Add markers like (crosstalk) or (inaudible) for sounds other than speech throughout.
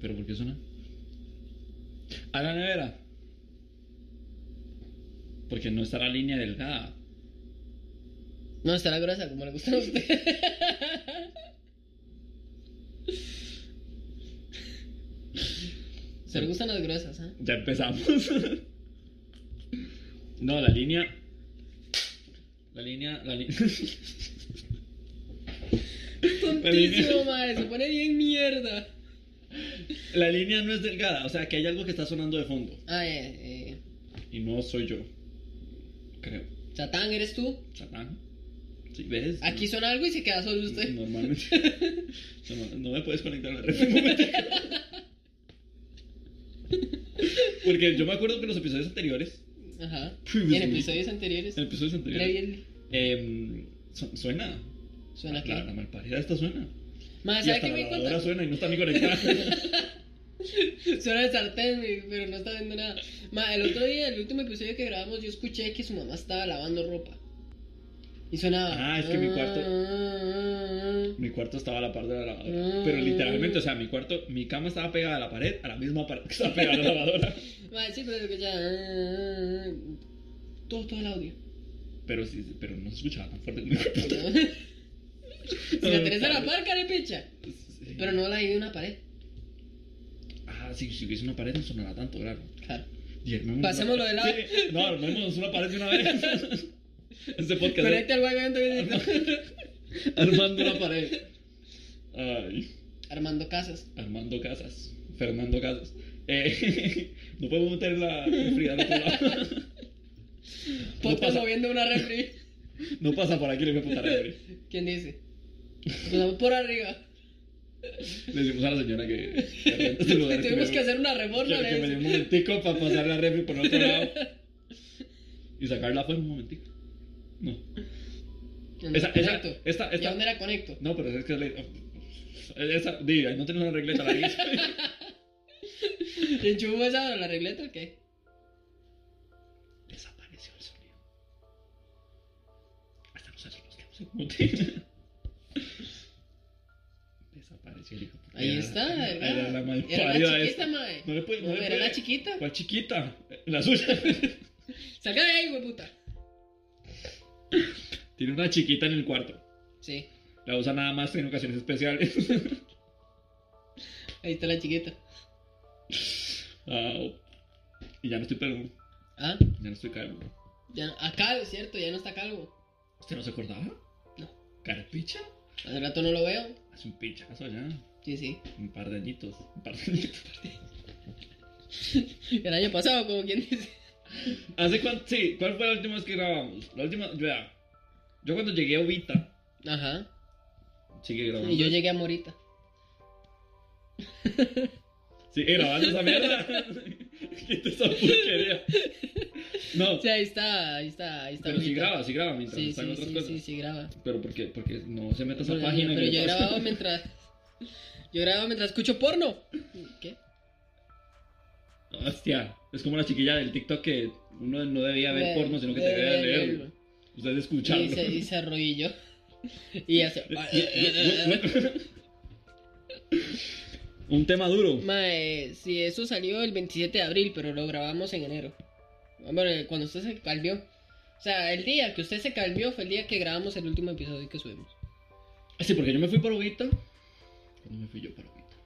¿Pero por qué suena? A la nevera. Porque no está la línea delgada. No, está la gruesa, como le gusta a usted. (laughs) Se le gustan las gruesas, ¿ah? Ya empezamos. (laughs) no, la línea. La línea. La línea. (laughs) Tontísimo, madre, se pone bien mierda. La línea no es delgada. O sea, que hay algo que está sonando de fondo. Ah, eh, eh. Y no soy yo. Creo. Satán, ¿eres tú? Satán. Sí, ¿ves? Aquí suena algo y se queda solo usted. Normalmente. (laughs) No, me puedes conectar a la red un. Porque yo me acuerdo que en los episodios anteriores. Ajá. En episodios anteriores. En episodios anteriores. Su- suena. ¿Suena la, qué? La, la malparida esta suena. Madre, Y ¿sabe hasta qué la lavadora (laughs) suena y no está ni conectada. (laughs) Suena el sartén, pero no está viendo nada. Ma, el otro día, el último episodio que grabamos, yo escuché que su mamá estaba lavando ropa. Y sonaba. Ah, es que mi cuarto- mi cuarto estaba a la par de la lavadora. Pero literalmente, o sea, mi cuarto, mi cama estaba pegada a la pared, a la misma pared que estaba pegada a la lavadora. (laughs) Ma, sí, pero escuchaba. Todo, todo el audio. Pero sí, pero no se escuchaba tan fuerte como mi cuarto. Si la tenés a la par, carepicha. Sí. Pero no la hay de una pared. Ah, sí, si hubiese una pared no sonará tanto, claro. Claro. Pasémoslo de lado. Sí, no, armemos una pared de una vez. (laughs) este podcast. Al movimiento (laughs) Armando una pared. Ay, Armando Casas. Armando Casas. Fernando Casas. Eh, (laughs) no podemos meter la fría al otro lado. No Podcast pasa, moviendo una refri. no pasa por aquí, le voy a putar refri. ¿Quién dice? Pasamos por arriba. Le decimos a la señora que. (laughs) que este lugar, Tuvimos que hacer una reforma. que, le que un momentico para pasar la refri por otro lado. (laughs) Y sacarla afuera un momentico. No. Esa, esa, Conecto. esta, ¿Y esta, a dónde la conecto? No, pero es que le- esa, di, ahí no tienes una regleta la ¿Le (laughs) enchufo esa la regleta o qué? Desapareció el sonido. Hasta nosotros nos quedamos en Ahí Era- está, Era, la mal Era la chiquita, mae. No le puede, no, No, le era puede. la chiquita. ¿Cuál chiquita? La suya. (laughs) Salga de ahí, güey, puta. Tiene una chiquita en el cuarto. Sí, La usa nada más en ocasiones especiales. (laughs) ahí está la chiquita. Ah, y ya no estoy pelón. Ah, Ya no estoy calvo. ya no- acá es cierto, ya no está calvo. ¿Usted no se acordaba? No. ¿Carapicha? Hace rato no lo veo. Hace un pinchazo ya. Sí, sí. Un par de añitos. Un par de añitos. (laughs) El año pasado, como quien dice. ¿Hace cuánto? Sí, ¿cuál fue la última vez que grabamos? La última, vea. Yo cuando llegué a Ubita, Ajá. sigue grabando. Y yo llegué a Morita. (laughs) Sigue grabando esa mierda. (laughs) Quita esa porquería. No, Sí, ahí está, ahí está, ahí está. pero sí graba, sí graba mientras Sí, están sí, otras sí, cosas. sí, sí, graba. Pero ¿por qué? Porque no se mete a esa página. pero yo pasa. grababa mientras. Yo grababa mientras escucho porno. ¿Qué? Hostia, es como la chiquilla del TikTok que uno no debía ver porno, sino que de- debía de leerlo. Ustedes escucharlo. Y se, y se arrodilló. Y hace. (laughs) (laughs) Un tema duro. Mae, sí, eso salió el 27 de abril, pero lo grabamos en enero. Hombre, cuando usted se calvió. O sea, el día que usted se calvió fue el día que grabamos el último episodio que subimos. Sí, porque yo me fui para Ubita. ¿Cuándo me fui yo para Ubita?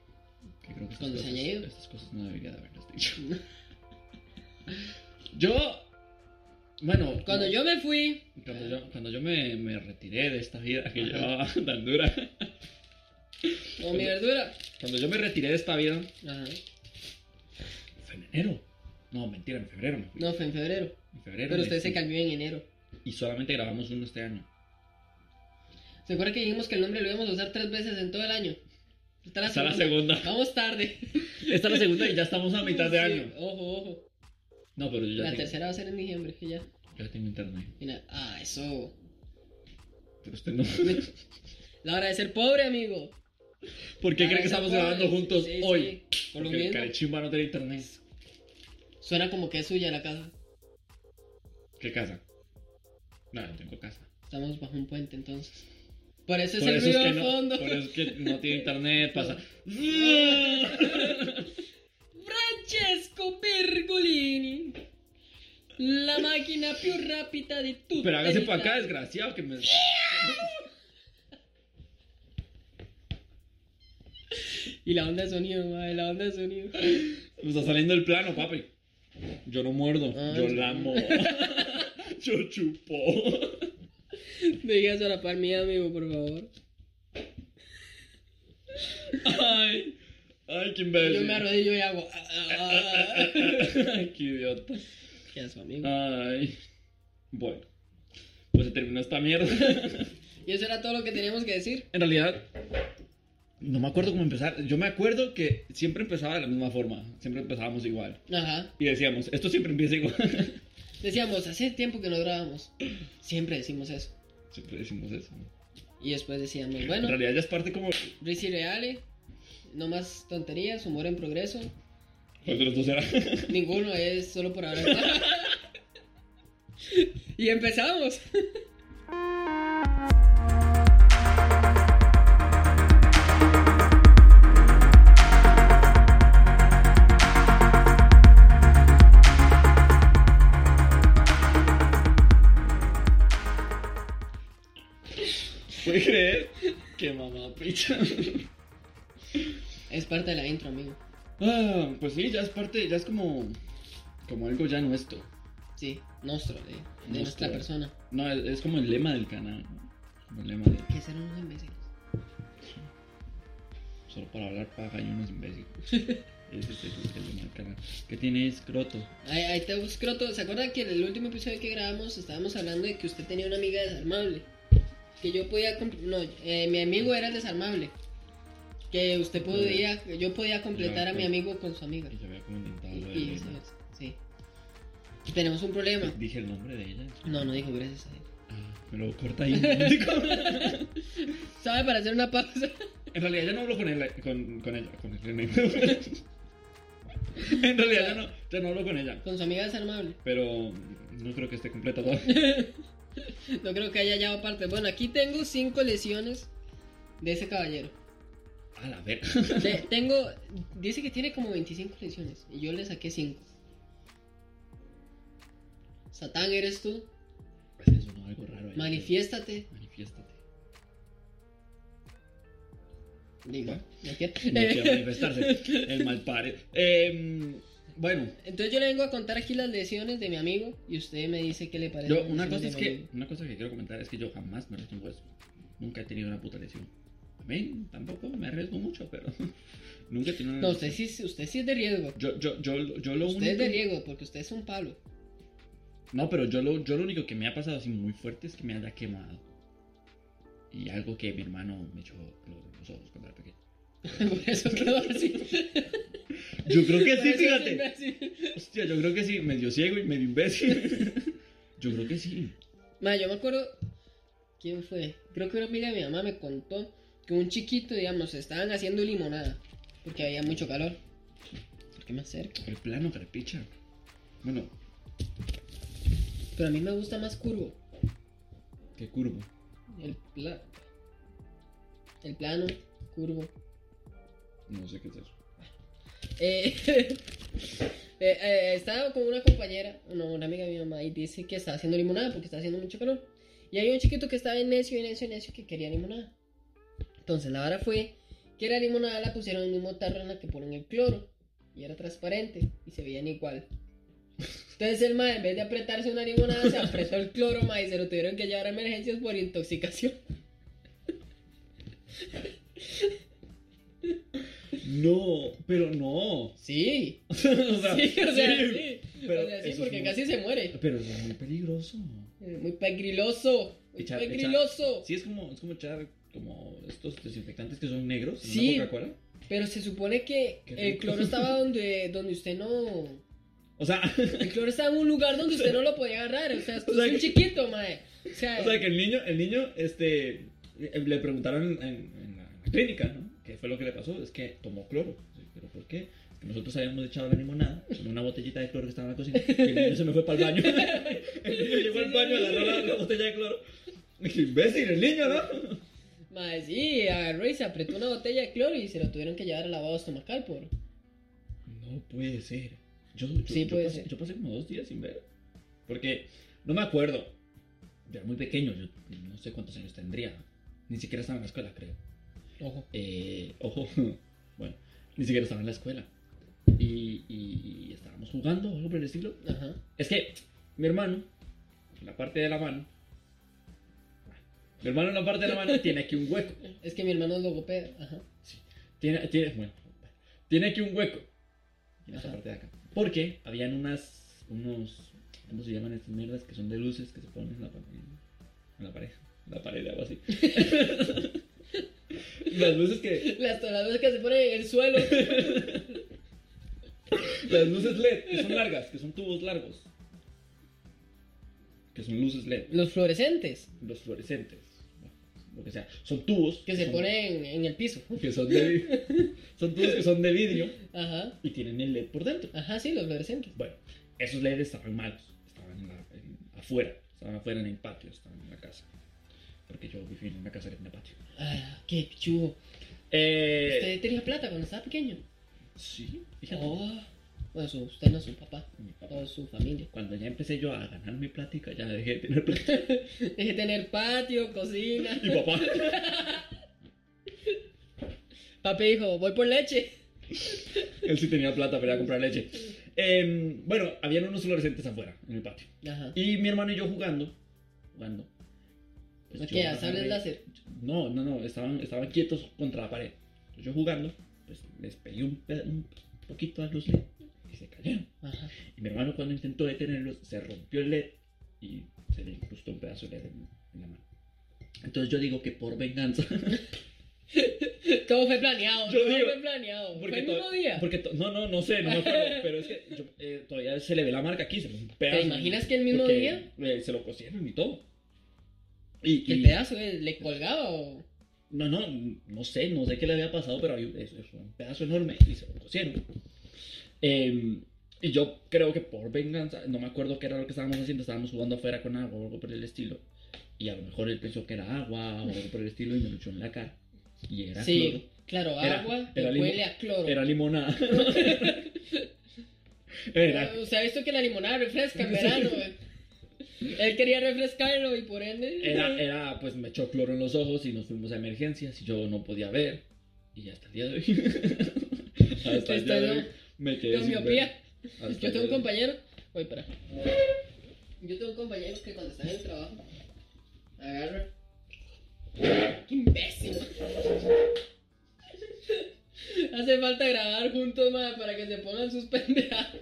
Que creo que estas cosas, estas cosas no debería de haberlas dicho. (laughs) yo. Bueno. Cuando no, yo me fui. Cuando yo, cuando yo me, me retiré de esta vida que llevaba (laughs) tan dura. Como mi verdura. Cuando yo me retiré de esta vida. Ajá. Fue en enero. No, mentira, en febrero me fui. No, fue en febrero. En febrero. Pero usted se calvió en enero. Y solamente grabamos uno este año. ¿Se acuerda que dijimos que el nombre lo íbamos a usar tres veces en todo el año? Esta Esta es la segunda. Vamos tarde. Esta es la segunda y ya estamos a mitad de Sí, año. Ojo, ojo. No, pero yo ya, La tengo, tercera va a ser en diciembre, que ya. ya tengo internet. Mira, ah, eso. Pero usted no. La hora de ser pobre, amigo. ¿Por qué La cree que estamos pobre. grabando juntos Sí, sí, hoy? Por lo Porque el mismo. carechín va a no tener internet. Suena como que es suya la casa. ¿Qué casa? No, no tengo casa. Estamos bajo un puente entonces. Por eso es Por el eso es ruido que al no, fondo. por eso es que no tiene internet, pasa. (laughs) Francesco Pergolini. La máquina più rápida de tu Pero hágase para acá, desgraciado, que me. Y la onda de sonido, madre, la onda de sonido. Me está saliendo el plano, papi. Yo no muerdo, Ah, yo lamo. (laughs) yo chupo. Digas a la par mía, amigo, por favor. Ay, ay, qué imbécil. Yo me arrodillo y hago. ah, ah, ah. Ay, (laughs) qué idiota. ¿Qué haces, amigo? Ay. Bueno, pues se terminó esta mierda. (laughs) Y eso era todo lo que teníamos que decir. en realidad, no me acuerdo cómo empezar. Yo me acuerdo que siempre empezaba de la misma forma. Siempre empezábamos igual. Ajá. Y decíamos, esto siempre empieza igual. Decíamos, hace tiempo que no grabamos. Siempre decimos eso. Siempre decimos eso. Y después decíamos, En bueno, realidad ya es parte como... Risi Reale, no más tonterías, humor en progreso. ¿Cuál de los dos era? (laughs) Ninguno es solo por ahora. (laughs) y empezamos. (laughs) Es parte de la intro, amigo. Ah, pues sí, ya es parte, ya es como... Como algo ya nuestro. Sí, nuestro, de, de Nuestro. nuestra persona. No, es, es como el lema del canal. ¿no? Como el lema. Que ser unos imbéciles. Solo para hablar paja y unos imbéciles. (laughs) Ese es el, el lema del canal. ¿Qué tiene escroto? Ahí, ahí te escroto. ¿Se acuerdan que en el último episodio que grabamos estábamos hablando de que usted tenía una amiga desarmable? Que yo podía. No, eh, mi amigo era el desarmable. Que usted podía. Yo podía completar a mi amigo con su amiga. Y yo había como intentado Y, lo de y sí. Tenemos un problema. Dije el nombre de ella. No, no dijo gracias a él. Ah, me lo corta ahí. (laughs) ¿Sabe para hacer una pausa? en realidad ya no hablo con, él, con, con ella. Con el (laughs) en realidad ya no, ya no hablo con ella. Con su amiga desarmable. Pero no creo que esté completa todavía. (laughs) (laughs) No creo que haya hallado parte. Bueno, aquí tengo cinco lesiones de ese caballero. A la verga. (laughs) (laughs) Tengo. Dice que tiene como 25 lesiones. Y yo le saqué 5. Satán, eres tú. Pues eso no algo raro. Manifiéstate. Manifiéstate. Digo, Bueno. ¿me entiendes? No quiere manifestarse. El mal padre. Eh, bueno, Entonces yo le vengo a contar aquí las lesiones de mi amigo. Y usted me dice qué le parece. yo, una cosa es que, una cosa que quiero comentar es que yo jamás me un hueso. Nunca he tenido una puta lesión. A mí tampoco me arriesgo mucho, pero (laughs) nunca he tenido una No, lesión. usted sí, usted sí es de riesgo. Yo, yo, yo, yo lo Usted único... es de riesgo porque usted es un palo. No, pero yo lo, yo lo único que me ha pasado así muy fuerte es que me haya quemado. Y algo que mi hermano me echó en los ojos cuando era pequeño. (laughs) Por eso quedó así. Yo creo que sí, fíjate. Hostia, yo creo que sí, medio ciego y medio imbécil. (laughs) Yo creo que sí. Ma, yo me acuerdo. ¿Quién fue? Creo que una amiga de mi mamá me contó que un chiquito, digamos, estaban haciendo limonada. Porque había mucho calor. ¿Por qué más cerca? El plano, carepicha. Bueno, Pero a mí me gusta más curvo. qué curvo. El, pla... el plano, curvo. No sé qué es eso. Eh, (laughs) eh, eh, estaba con una compañera, no, una amiga de mi mamá, y dice que está haciendo limonada porque está haciendo mucho calor. Y hay un chiquito que estaba en necio, y necio, y necio que quería limonada. Entonces la vara fue que la limonada la pusieron en el mismo tarro en la que ponen el cloro. Y era transparente y se veían igual. Entonces el ma, en vez de apretarse una limonada, se apretó el cloro, ma, y se lo tuvieron que llevar a emergencias por intoxicación. No, pero no. Sí. (laughs) o sea, sí, o sea, sí. sí, pero o sea, sí, porque muy- casi se muere. Pero es muy peligroso. Muy pegriloso. Muy Echar- pegriloso. Sí, es como, es como echar como estos desinfectantes que son negros en Sí. Coca-Cola. Pero se supone que el cloro estaba (laughs) donde, donde usted no. O sea, El cloro estaba en un lugar donde usted no lo podía agarrar. O sea, esto (laughs) O sea es un que- chiquito, mae. O sea, o sea que el niño, el niño, este, le preguntaron en, en la clínica, ¿no? ¿Qué fue lo que le pasó? Es que tomó cloro. ¿Pero por qué? Es que nosotros habíamos echado la limonada en una botellita de cloro que estaba en la cocina y el niño se me fue para el baño. (laughs) el niño llegó al baño, agarró la, la botella de cloro. Qué imbécil el niño, ¿no? Mae, sí, agarró y se apretó una botella de cloro y se lo tuvieron que llevar al lavado estomacal por... No puede ser. Yo, yo, Sí, yo puede pasé, ser. yo pasé como dos días sin ver. Porque no me acuerdo. Yo era muy pequeño, yo no sé cuántos años tendría. Ni siquiera estaba en la escuela, creo. Ojo. Eh, ojo, (laughs) bueno, ni siquiera estaba en la escuela. Y, y estábamos jugando, algo por el estilo. Ajá. Es que mi hermano, en la parte de la mano, mi hermano en la parte de la mano (laughs) tiene aquí un hueco. Es que mi hermano es logopeda. Ajá. Tiene, tiene, bueno, tiene aquí un hueco. En esta parte de acá. Porque habían unas, unos, ¿cómo se llaman estas mierdas? Que son de luces que se ponen en la, en la pared. En la pared, algo así. (laughs) Las luces que, Las tonadas que se ponen en el suelo. las luces LED, que son largas, que son tubos largos. Que son luces LED. Los fluorescentes. Los fluorescentes. Lo que sea. Son tubos. Que se son- ponen en el piso. Que son de, son tubos que son de vidrio Ajá. y tienen el LED por dentro. Ajá, sí, los fluorescentes. Bueno, esos LEDs estaban malos, estaban en la- en- afuera, estaban afuera en el patio, estaban en la casa. Porque yo viví en una casa que tenía patio. Ah, qué pichudo. Eh, ¿Usted tenía plata cuando estaba pequeño? Sí, fíjate. Oh. Bueno, su, usted no, su papá. Mi papá. O su familia. Cuando ya empecé yo a ganar mi plática, ya dejé de tener plata. (laughs) Deje de tener patio, cocina. Y papá, (laughs) Papi dijo, voy por leche. (laughs) él sí tenía plata para ir a comprar leche. Em, bueno, habían unos fluorescentes afuera, en el patio. Ajá. Y mi hermano y yo jugando, jugando. Pues ¿Qué? ¿A sables láser? No, no, no, estaban, estaban quietos contra la pared. Entonces yo jugando, pues les pegué un, un poquito a luz LED y se cayeron. Ajá. Y mi hermano cuando intentó detenerlos, se rompió el LED y se le incrustó un pedazo de LED en, en la mano. Entonces yo digo que por venganza, (laughs) Todo fue planeado. Yo todo digo, fue planeado. Fue porque, el to- mismo día. porque no, no, no sé, no me acuerdo, (laughs) pero es que yo, eh, todavía se le ve la marca aquí, se ve un pedazo. imaginas que el mismo día? eh, se lo cosieron y todo. Y, ¿Que el y- pedazo eh, le colgaba o...? No, no, no sé, no sé qué le había pasado, pero había eso, eso, un pedazo enorme y se lo cosieron. Eh, y yo creo que por venganza, no me acuerdo qué era lo que estábamos haciendo, estábamos jugando afuera con agua o algo por el estilo. Y a lo mejor él pensó que era agua o algo por el estilo y me lo echó en la cara. Y era sí, cloro. claro, Era- agua era que huele a cloro. Era limonada. (laughs) era, ¿Usted ha visto que la limonada refresca en verano? Él quería refrescarlo y por ende... era, era, pues me echó cloro en los ojos y nos fuimos a emergencias y yo no podía ver. Y hasta el día de hoy. (laughs) hasta el día de hoy me quedé sin miopía. Yo tengo un compañero... Voy para. Yo tengo un compañero que cuando está en el trabajo... Agarra... ¡Qué imbécil! Hace falta grabar juntos, madre, para que se pongan sus pendejadas.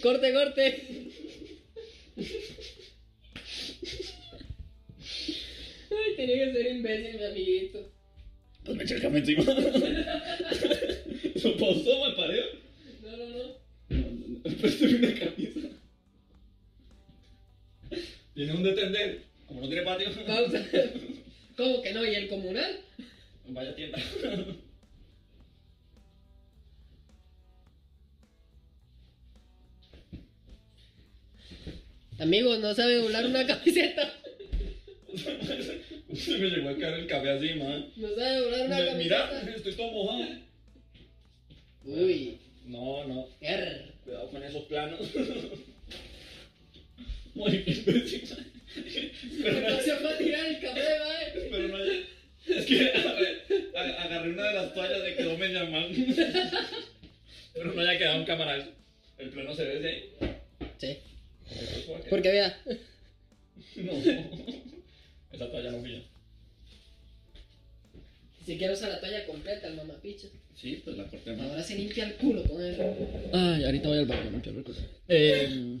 Corte, corte. Ay, tenía que ser imbécil, mi amiguito. Pues me eché el café encima. (laughs) ¿Lo pausó, me pareo? No, no, no. No, no, no. Préstame una camisa. Tiene un detender. Como no tiene patio. Pausa. ¿Cómo que no? ¿Y el comunal? Vaya tienda. Amigos, no sabe doblar una (laughs) camiseta. Se (laughs) me llegó a caer el café así, man. No sabe doblar una Me- Mira, camiseta. estoy todo mojado. Uy. No, no. Err. Cuidado con esos planos. (laughs) Muy imbécil. Pero no, se va a tirar el café, mae. pero no Es que agarré, a- agarré una de las toallas de quedó media mal. Pero no haya quedado en cámara eso. El plano se ve desde ahí. Sí. A. Porque vea. No. Esa toalla no yo. Si quiero usar la toalla completa, el mamapicha. Sí, pues la corté mal. Ahora se limpia el culo con eso. Ay, ahorita voy al baño, no quiero recordar. Eh,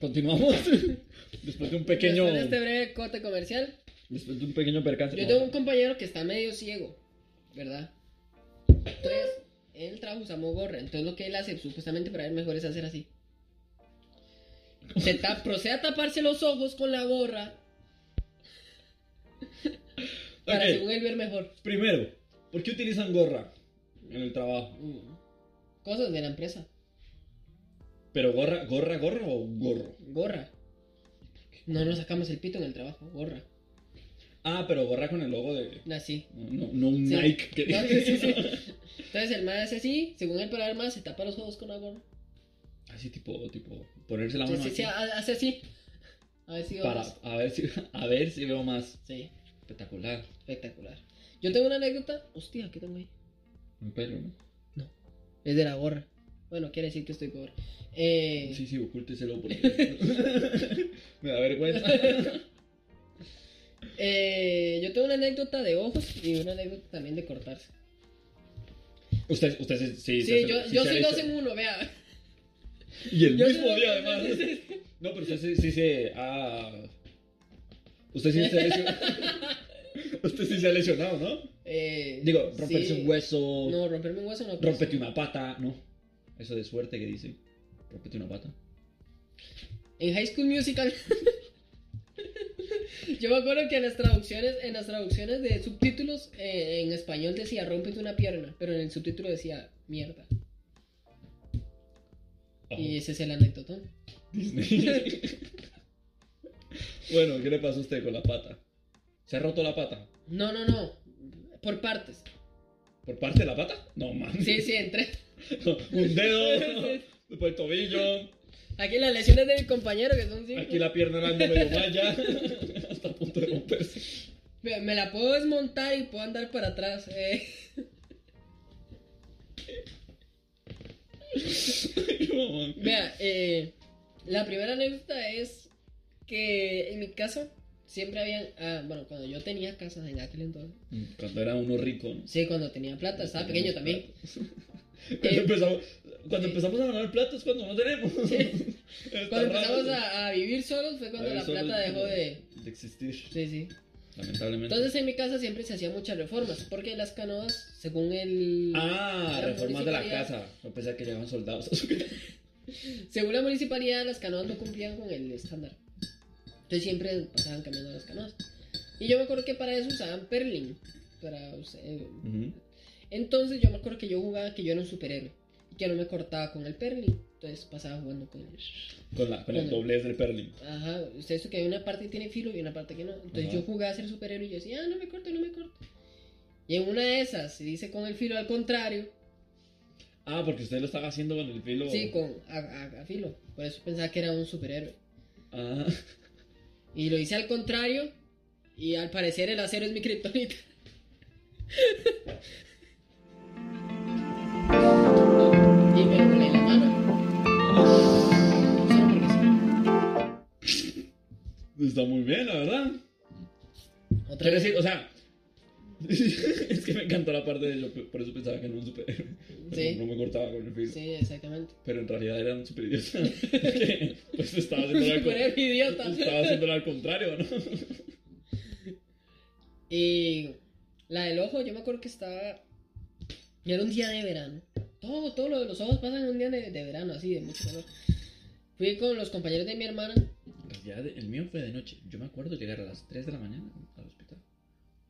continuamos. (laughs) Después de un pequeño. Después de este breve corte comercial, Después de un pequeño percance. yo tengo un compañero que está medio ciego, ¿verdad? Entonces, él trabaja usamos gorra. Entonces, lo que él hace, supuestamente para él mejor es hacer así. Se ta- procede a taparse los ojos con la gorra (laughs) para, según él, ver mejor. Primero, ¿por qué utilizan gorra en el trabajo? Mm. Cosas de la empresa. ¿Pero gorra, gorra, gorra o gorro? Gorra. No nos sacamos el pito en el trabajo, gorra. Ah, pero gorra con el logo de. Así. No, no un Sí. Nike que No, sí, sí, sí. (laughs) Entonces el mae hace así, según él para ver más, se tapa los ojos con la gorra. Así tipo, tipo, ponerse la mano sí, ha- hace así. A ver si veo para más. a ver si a ver si veo más Sí, espectacular. espectacular. Yo tengo una anécdota. Hostia, ¿qué tengo ahí? Un pelo, ¿no? Es de la gorra. Bueno, quiere decir que estoy pobre. Eh, Sí, sí, ocúlteselo porque (laughs) (laughs) me da vergüenza. (laughs) eh, yo tengo una anécdota de ojos y una anécdota también de cortarse. Usted, usted sí, sí, Sí, se- yo, sí yo soy dos en uno, vea. (laughs) Y el mismo día además. No, pero usted sí, sí se ha Usted sí se ha lesionado. (laughs) Usted sí se ha lesionado, ¿no? Eh, Digo, romperse sí. un hueso, No, romperme un hueso no. rompete una pata, no. Eso de suerte que dice. Rompete una pata. En High School Musical. (laughs) Yo me acuerdo que en las traducciones, en las traducciones de subtítulos eh, en español decía rómpete una pierna, pero en el subtítulo decía mierda. Y ese es el. Disney. (laughs) bueno, ¿qué le pasó a usted con la pata? ¿Se ha roto la pata? No, no, no. Por partes. ¿Por parte de la pata? No, man. Sí, sí, entré. (laughs) Un dedo, (laughs) después el tobillo, Aquí las lesiones de mi compañero que son cinco. aquí la pierna anda medio malla, hasta a punto de romperse. Me, me la puedo desmontar y puedo andar para atrás. eh. (laughs) Vea, eh, la primera anécdota es que en mi casa siempre habían. ah, bueno, cuando yo tenía casa en aquel entonces. Cuando era uno rico, ¿no? Sí, cuando tenía plata, estaba pequeño también. (laughs) Cuando, Eh, empezamos, cuando empezamos a ganar platos, cuando no tenemos. (laughs) Cuando raro. empezamos a, a vivir solos fue cuando la plata dejó de. de existir. Sí, sí. Lamentablemente. Entonces en mi casa siempre se hacían muchas reformas, porque las canoas, según el... ah, reformas de la casa. No pensé que llegaban soldados a su casa. Según la municipalidad, las canoas no cumplían con el estándar. Entonces siempre pasaban cambiando las canoas. Y yo me acuerdo que para eso usaban Perlin. Para, eh. Entonces yo me acuerdo que yo jugaba que yo era un superhéroe. Y que no me cortaba con el Perlin. Entonces pasaba jugando con el... Con, la, con el doblez del perling. Ajá, usted eso que hay una parte que tiene filo y una parte que no. Entonces Ajá. yo jugaba a ser superhéroe y yo decía, ah, no me corto, no me corto. Y en una de esas se dice con el filo al contrario. Ah, porque usted lo estaba haciendo con el filo. Sí, con a, a- a filo. Por eso pensaba que era un superhéroe. Ah, Y lo hice al contrario. Y al parecer el acero es mi kriptonita. (laughs) está muy bien, la verdad. Otra Quiero vez. decir, o sea. (laughs) es que me encantó la parte de yo, por eso pensaba que era un superhéroe. (laughs) Sí. No me cortaba con el filo. Sí, exactamente. Pero en realidad era un super idiota. (laughs) que, pues estaba haciendo al, idiota. estaba haciéndolo al contrario, ¿no? Y la del ojo, yo me acuerdo que estaba. Era un día de verano. Todo, todo lo de los ojos pasan en un día de, de verano, así, de mucho calor. Fui con los compañeros de mi hermana. Ya de- el mío fue de noche. Yo me acuerdo llegar a las 3 de la mañana al hospital.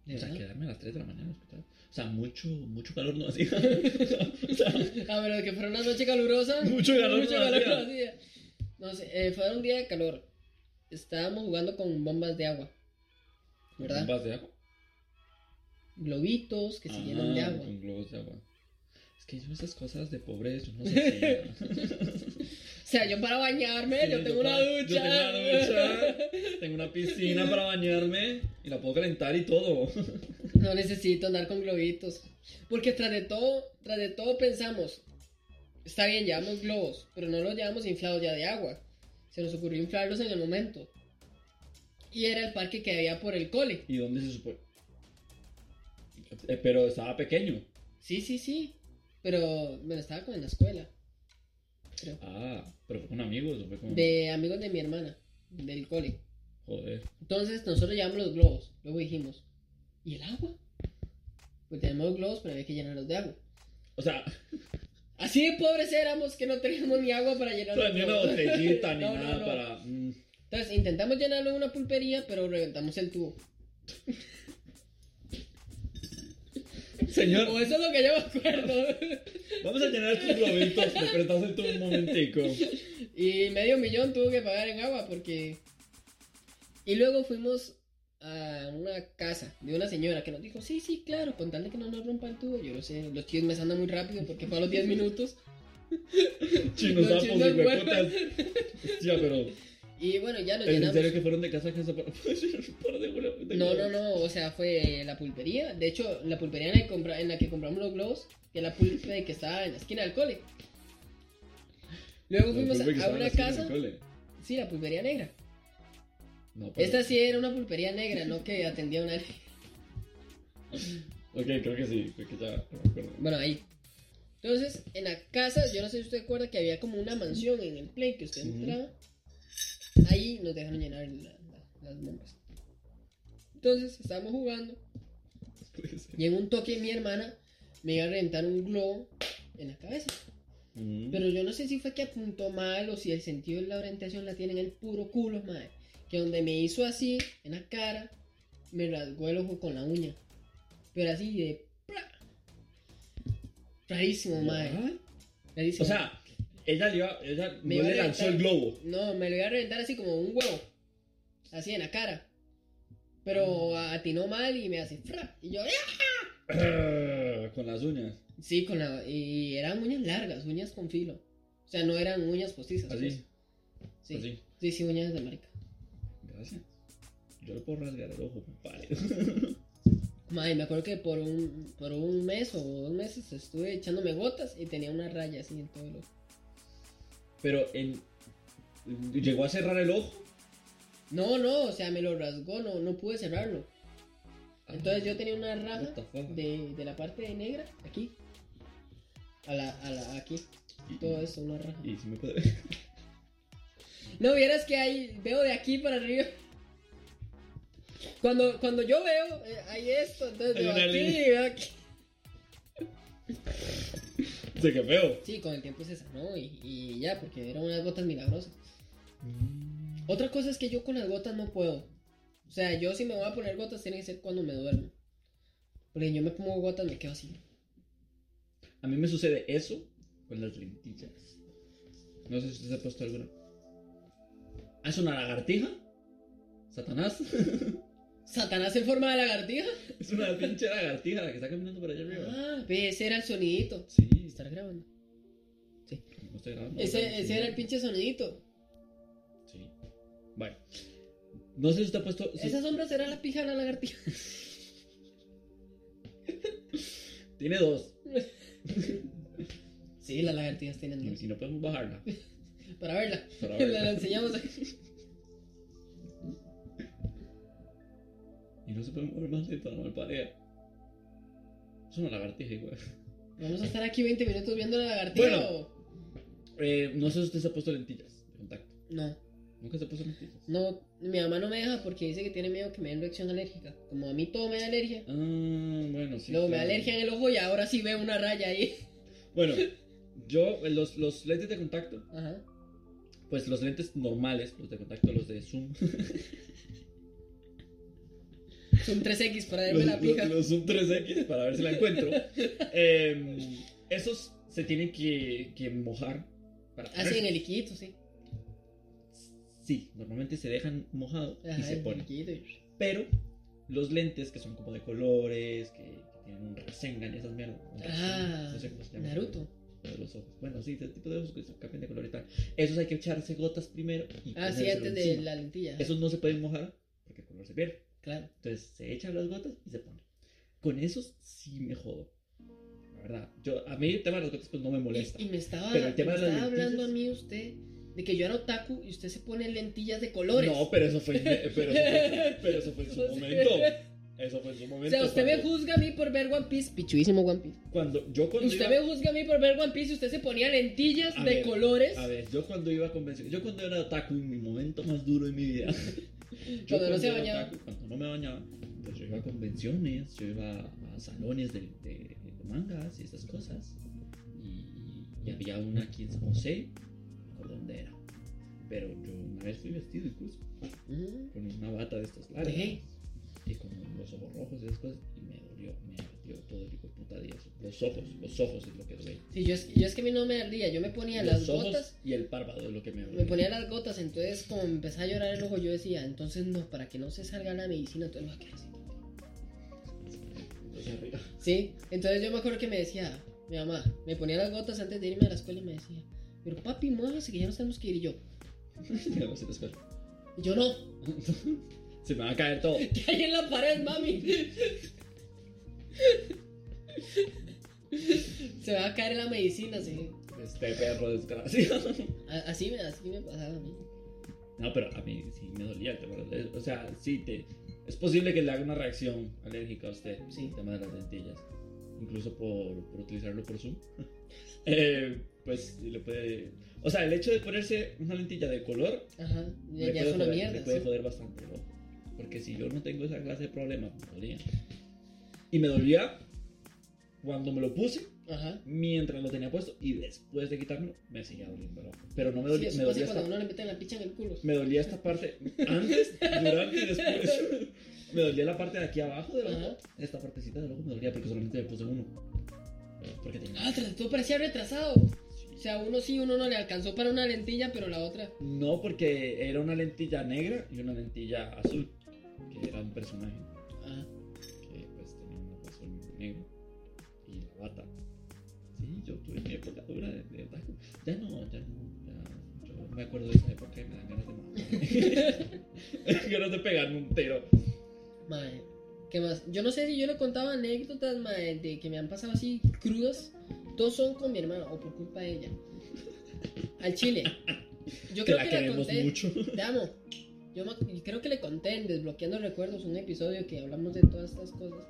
¿De o sea, quedarme a las 3 de la mañana al hospital. O sea, mucho, mucho calor no hacía. (laughs) o sea, Ah, pero que fuera una noche calurosa. Mucho calor Mucho no calor hacía. no hacía. No sé, eh, fue un día de calor. Estábamos jugando con bombas de agua. ¿Verdad? ¿Bombas de agua? Globitos que se llenan de Ah, agua. Con globos de agua. Es que yo esas cosas de pobres, yo no sé. (laughs) O sea, yo para bañarme, Sí, yo tengo para- yo ducha. tengo una ducha, (laughs) tengo una piscina para bañarme y la puedo calentar y todo. No necesito andar con globitos. Porque tras de todo, tras de todo pensamos, está bien, llevamos globos, pero no los llevamos inflados ya de agua. Se nos ocurrió inflarlos en el momento. Y era el parque que había por el cole. ¿Y dónde se supone? Eh, pero estaba pequeño. Sí, sí, sí. Pero, bueno, estaba como en la escuela. Creo. Ah, pero fue con amigos o fue con. De amigos de mi hermana, del cole. Joder. Entonces nosotros llevamos los globos. Luego dijimos, ¿y el agua? Pues tenemos los globos, pero había que llenarlos de agua. O sea, (laughs) Así de pobres éramos que no teníamos ni agua para llenar los ni una globos. botellita ni (laughs) No, no, nada no. para. mm. Entonces intentamos llenarlo en una pulpería, pero reventamos el tubo. (laughs) Señor, O eso es lo que yo me acuerdo. vamos a llenar estos globitos. Me prestas en tu un momentico. y medio millón tuvo que pagar en agua porque... Y luego fuimos a una casa de una señora que nos dijo, sí, sí, claro, con tal de que no nos rompa el tubo. Yo no sé, los tíos me andan muy rápido porque fue a los 10 minutos. Chinos Los sapos (laughs) y hueputas. Hostia, pero. Y bueno, ya nos ¿En llenamos. serio que fueron de casa a casa para.? Por de No, no, no, o sea, fue la pulpería. De hecho, la pulpería en la que, compra- en la que compramos los globos, que es la pulpe que estaba en la esquina del cole. Luego fuimos a, una casa. Sí, la pulpería negra. No, pero- Esta sí era una pulpería negra, no que atendía a una. Ok, creo que sí, creo que ya. No me acuerdo. Bueno, ahí. Entonces, en la casa, yo no sé si usted recuerda que había como una mansión en el play que usted entraba. Ahí nos dejaron llenar la- la- las bombas. Entonces, estábamos jugando. Y en un toque mi hermana me iba a reventar un globo en la cabeza. Mm. Pero yo no sé si fue que apuntó mal o si el sentido de la orientación la tiene en el puro culo, madre. Que donde me hizo así, en la cara, me rasgó el ojo con la uña. Pero así de... ¡pra! Rarísimo, madre. Rarísimo. O sea, ella le iba. Ella Me no iba le lanzó el globo. No, me lo iba a reventar así como un huevo. Así en la cara. Pero atinó mal y me hace... ¡fra! Y yo... ¡ah! Ah, (clears throat) Con las uñas. Sí, con la... Y eran uñas largas, uñas con filo. O sea, no eran uñas postizas. Así. pues. Sí. Así. Sí, sí, uñas de marica. Gracias. Yo le puedo rasgar el ojo, compadre. (laughs) Madre, me acuerdo que por un, por un mes o dos meses estuve echándome gotas y tenía una raya así en todo el ojo. Pero en. Llegó a cerrar el ojo. No, no, o sea, me lo rasgó, no, no pude cerrarlo. Entonces yo tenía una raja de, de la parte negra, aquí. A la, a la, aquí. Todo eso, una raja. Y si me puede ver. (laughs) No vieras que hay, veo de aquí para arriba. Cuando, cuando yo veo, eh, hay esto, entonces Hay aquí veo aquí. (laughs) Feo. Sí, con el tiempo se sanó y, y ya, porque eran unas gotas milagrosas. Otra cosa es que yo con las gotas no puedo. O sea, yo si me voy a poner gotas tiene que ser cuando me duermo. Porque yo me pongo gotas me quedo así. A mí me sucede eso con las lentillas. No sé si usted se ha puesto alguna. ¿Ah, ¿Es una lagartija? ¿Satanás? (laughs) ¿Satanás en forma de lagartija? es una pinche lagartija la que está caminando por allá arriba. Ah, ese era el sonidito. Sí. ¿Estar grabando? Sí. No estoy grabando. Ese, sí. ese era el pinche sonidito. Sí. Bueno. No sé si usted ha puesto. si- Esa sombra será la pija de la lagartija. (laughs) Tiene dos. (laughs) Sí, las lagartijas tienen Y dos. si no podemos bajarla. Para verla. Para La, (laughs) verla. la enseñamos. Y no se puede mover más lento, no me parea. Es una lagartija igual. Vamos a estar aquí 20 minutos viendo la lagartija. Bueno. o- Eh, no sé si usted se ha puesto lentillas de contacto. No. Nunca se ha puesto lentillas. No, mi mamá no me deja porque dice que tiene miedo que me den reacción alérgica. Como a mí todo me da alergia. Ah, bueno, sí. Luego me da alergia en el ojo y ahora sí veo una raya ahí. Bueno, (laughs) yo, eh, los, los lentes de contacto, Ajá. pues los lentes normales, los de contacto, los de Zoom. (laughs) Son 3X para darme los, la pija. los- Zoom 3X, para ver si la encuentro. Em, esos se tienen que, que mojar. Para Así en ponerse. el liquidito, sí. Sí, normalmente se dejan mojados y se ponen. Pero los lentes que son como de colores, que, que tienen un Rasengan, esas mierdas. un Ah, no sé cómo se llama. Naruto. Lo de los ojos. Bueno, sí, ese tipo de ojos que se cambian de color y tal. Esos hay que echarse gotas primero y Ah, sí, antes de la lentilla. Esos no se pueden mojar porque el color se pierde. Claro. Entonces se echan las gotas y se pone. Con esos sí me jodo. La verdad. Yo, a mí el tema de las gotas pues no me molesta. Y, y me estaba, Pero el tema me de las estaba hablando a lentillas- mí usted de que yo era otaku y usted se pone lentillas de colores. No, pero eso fue, (laughs) pero eso fue, pero eso fue en su O momento. Eso fue en su O momento. sea, usted me cuando- juzga a mí por ver One Piece. Pichuísimo One Piece. Cuando yo cuando Usted iba- me juzga a mí por ver One Piece y usted se ponía lentillas A de ver, colores. A ver, yo cuando iba a convenciones, yo cuando era otaku en mi momento más duro de mi vida. (laughs) yo Cuando no se bañaba. otaku, cuando no me bañaba, pues yo iba a convenciones, yo iba a salones de, de- de mangas y esas cosas. Y, y había una aquí en San José, no me acuerdo dónde era. Pero yo una vez fui vestido incluso, Mm. con una bata de estas largas. Y con los ojos rojos y esas cosas. Y me dolió, ardió todo el hijo de puta día. Los ojos, los ojos es lo que duele. Sí, yo es, yo es que a mí no me ardía, yo me ponía las ojos gotas, y el párpado es lo que me duele. me ponía las gotas, entonces como me empezaba a llorar el ojo, yo decía, entonces no, para que no se salga la medicina, entonces a quedar así. Sí, entonces yo me acuerdo que me decía, mi mamá, me ponía las gotas antes de irme a la escuela y me decía, pero papi, muévase que ya nos tenemos que ir y yo. Me voy a hacer la escuela. Y yo no, (laughs) Se me va a caer todo. (laughs) que hay en la pared, mami. Se va a caer la medicina, sí. Este perro desgraciado. Así me, así me pasaba a mí. No, pero a mí sí me dolía el tema. de- O sea, sí te. Es posible que le haga una reacción alérgica a usted. Sí. El tema de las lentillas. Incluso por, por utilizarlo por Zoom. (laughs) Eh, pues le puede. O sea, el hecho de ponerse una lentilla de color. Ajá, ya, le ya puede es una joder, mierda. Le puede sí. joder bastante ojo. Porque si yo no tengo esa clase de problema, me dolía. Y me dolía cuando me lo puse. Ajá. Mientras lo tenía puesto y después de quitármelo me seguía doliendo el ojo. Pero no me Sí, dolía, eso me dolía cuando esta, uno le meten la picha en el culo. me dolía esta parte antes, durante y después. (laughs) Me dolía la parte de aquí abajo del ojo. Esta partecita del ojo me dolía porque solamente me puse uno. Porque tenía. Ah, todo parecía retrasado. O sea, uno sí, uno no le alcanzó para una lentilla, pero la otra. No, porque era una lentilla negra y una lentilla azul. Que era un personaje negro y la bata. Sí, yo tuve mi época dura de, de otaku. Ya no, ya no. Ya, yo me acuerdo de esa época y me dan ganas de matar. (laughs) ganas de pegarme un tiro. mae. ¿Qué más? Yo no sé si yo le contaba anécdotas, mae, de que me han pasado así crudas. Todos son con mi hermana o por culpa de ella. Al chile. Yo que (laughs) creo la que le conté. mucho. (laughs) Te amo. Yo creo que le conté en Desbloqueando Recuerdos un episodio que hablamos de todas estas cosas.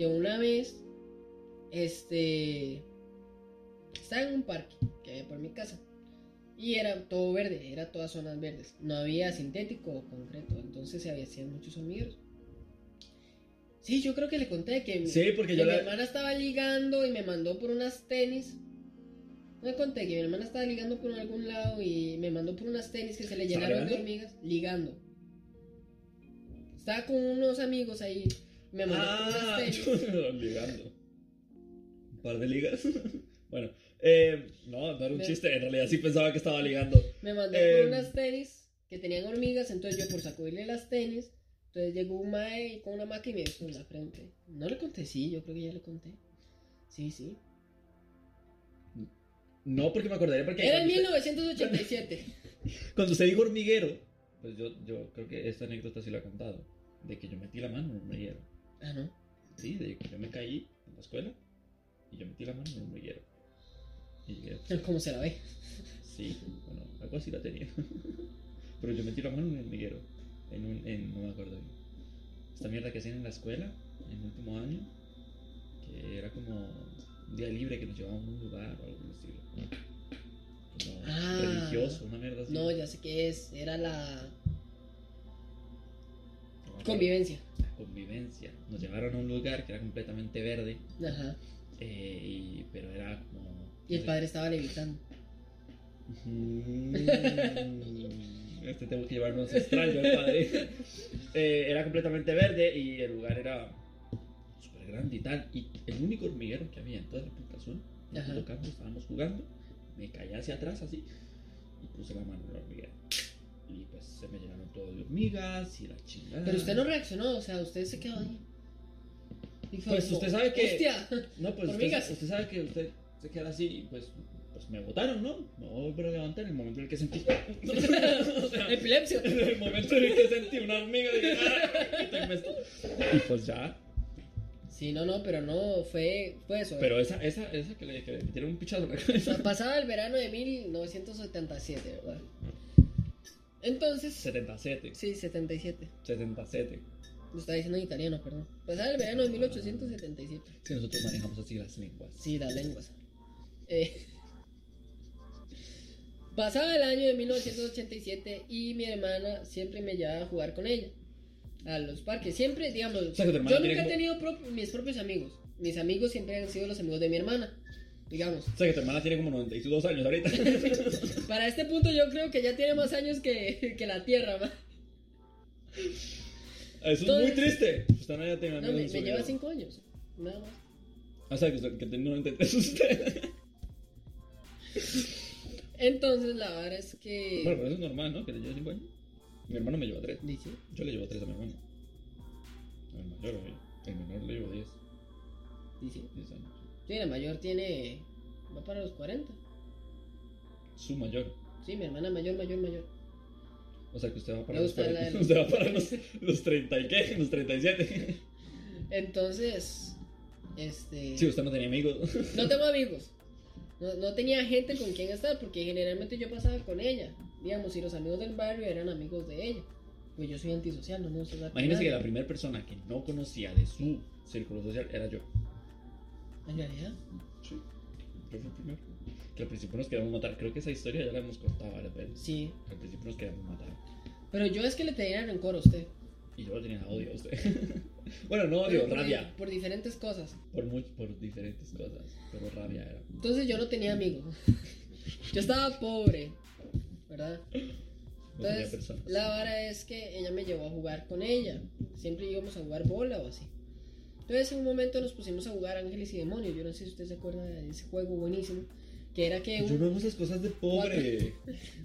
Que una vez, este, estaba en un parque que había por mi casa. Y era todo verde, era todas zonas verdes. No había sintético o concreto, entonces se hacían muchos hormigueros. Sí, yo creo que le conté que, Sí, porque que yo mi la- hermana estaba ligando y me mandó por unas tenis. No le conté que mi hermana estaba ligando por algún lado y me mandó por unas tenis que se le ¿Estaba llenaron de hormigas. Ligando. Estaba con unos amigos ahí. Me unas Ah, ligando. Un par de ligas. (laughs) bueno, eh, no, no era un Me- chiste. En realidad sí pensaba que estaba ligando. Me mandó por unas tenis que tenían hormigas, entonces yo por sacudirle las tenis, entonces llegó un mae con una máquina y me hizo en la frente. No le conté, sí, yo creo que ya le conté. Sí, sí. No, porque me acordaría porque. Era en cuando usted- 1987. (laughs) Cuando usted dijo hormiguero, pues yo, yo creo que esta anécdota sí la he contado. De que yo metí la mano en un hormiguero. Ah, ¿no? Sí, de que yo me caí en la escuela y yo metí la mano en un hormiguero. Y llegué, ¿Cómo se la ve? sí, bueno, algo así la tenía. (laughs) Pero yo metí la mano en un hormiguero. En un, en, no me acuerdo bien. Esta mierda que hacían en la escuela, en el último año, que era como un día libre que nos llevaban a un lugar o algo por el estilo. Como Ah. religioso, una mierda así. No, ya sé qué es. Era la No convivencia. Convivencia. Nos llevaron a un lugar que era completamente verde, Ajá. eh, y- pero era como... Y el padre estaba levitando. Mm, Este tengo que llevarme ancestral, yo el padre. (laughs) Eh, era completamente verde y el lugar era súper grande y tal. Y el único hormiguero que había en toda la nosotros tocando, estábamos jugando, me caí hacia atrás así y puse la mano en el hormiguero. Y pues se me llenaron todo de hormigas y la chingada. Pero usted no reaccionó, o sea, usted se quedó ahí. Pues usted sabe que- ¡Hostia! (laughs) No, pues usted, Hormigas. usted sabe que usted se queda así y pues, pues me botaron, ¿no? Volver a levantar en el momento en el que sentí. O (laughs) sea, Epilepsia. (laughs) en el momento en el que sentí una hormiga dije, ¡ah! quítame esto". Y pues ya. Sí, no, no, pero no, fue, fue eso. Pero esa, esa, esa que le, que le metieron un pichazo en la cabeza. pasaba el verano de 1977, ¿verdad? Entonces, 77. sí, 77. 77. Lo estaba diciendo en italiano, perdón. Pasaba el verano de 1877. Si nosotros manejamos así las lenguas. Sí, las lenguas. Eh, pasaba el año de 1987 y mi hermana siempre me llevaba a jugar con ella. A los parques. Siempre, digamos, sea, tu hermana yo nunca he como- tenido prop- mis propios amigos. Mis amigos siempre han sido los amigos de mi hermana. Digamos. O sea que tu hermana tiene como 92 años ahorita. (laughs) Para este punto yo creo que ya tiene más años que, que la Tierra, ma. Eso es Todo- muy triste. Usted no ya tiene No, me, me lleva vida. 5 años. Nada más. O sea, que, usted- que tiene 93 usted. Entonces la verdad es que... Bueno, pero eso es normal, ¿no? Que le lleve 5 años. Mi hermano me lleva 3. Dice, Yo le llevo 3 a mi hermano. El mayor. El menor le llevo 10. dice. 10 años. Sí, la mayor tiene... Va para los 40. Su mayor. Sí, mi hermana mayor, mayor, mayor. O sea que usted va para los, gusta la 40, de- (laughs) usted va para los, los 30 y qué, los 37. Entonces, este... Sí, usted no tenía amigos. No tengo amigos. No, no tenía gente con quien estar porque generalmente yo pasaba con ella. Digamos, si los amigos del barrio eran amigos de ella. Pues yo soy antisocial, no me gusta Imagínese que la primera persona que no conocía de su círculo social era yo. En realidad. Sí. Fui el primero. Que al principio nos queríamos matar. Creo que esa historia ya la hemos contado varias veces. Sí. Al principio nos queríamos matar. Pero yo es que le tenía rencor a usted. Y yo le tenía odio a usted. (laughs) bueno, no odio, por, rabia. Por diferentes cosas. Por, much- por diferentes cosas. Pero rabia era. Entonces yo no tenía amigos. (laughs) yo estaba pobre. ¿Verdad? (laughs) Entonces, personas. la vara es que ella me llevó a jugar con ella. Siempre íbamos a jugar bola o así. Entonces, en un momento nos pusimos a jugar Ángeles y Demonios. Yo no sé si usted se acuerda de ese juego buenísimo. Que era que Yo un- hago esas cosas de pobre.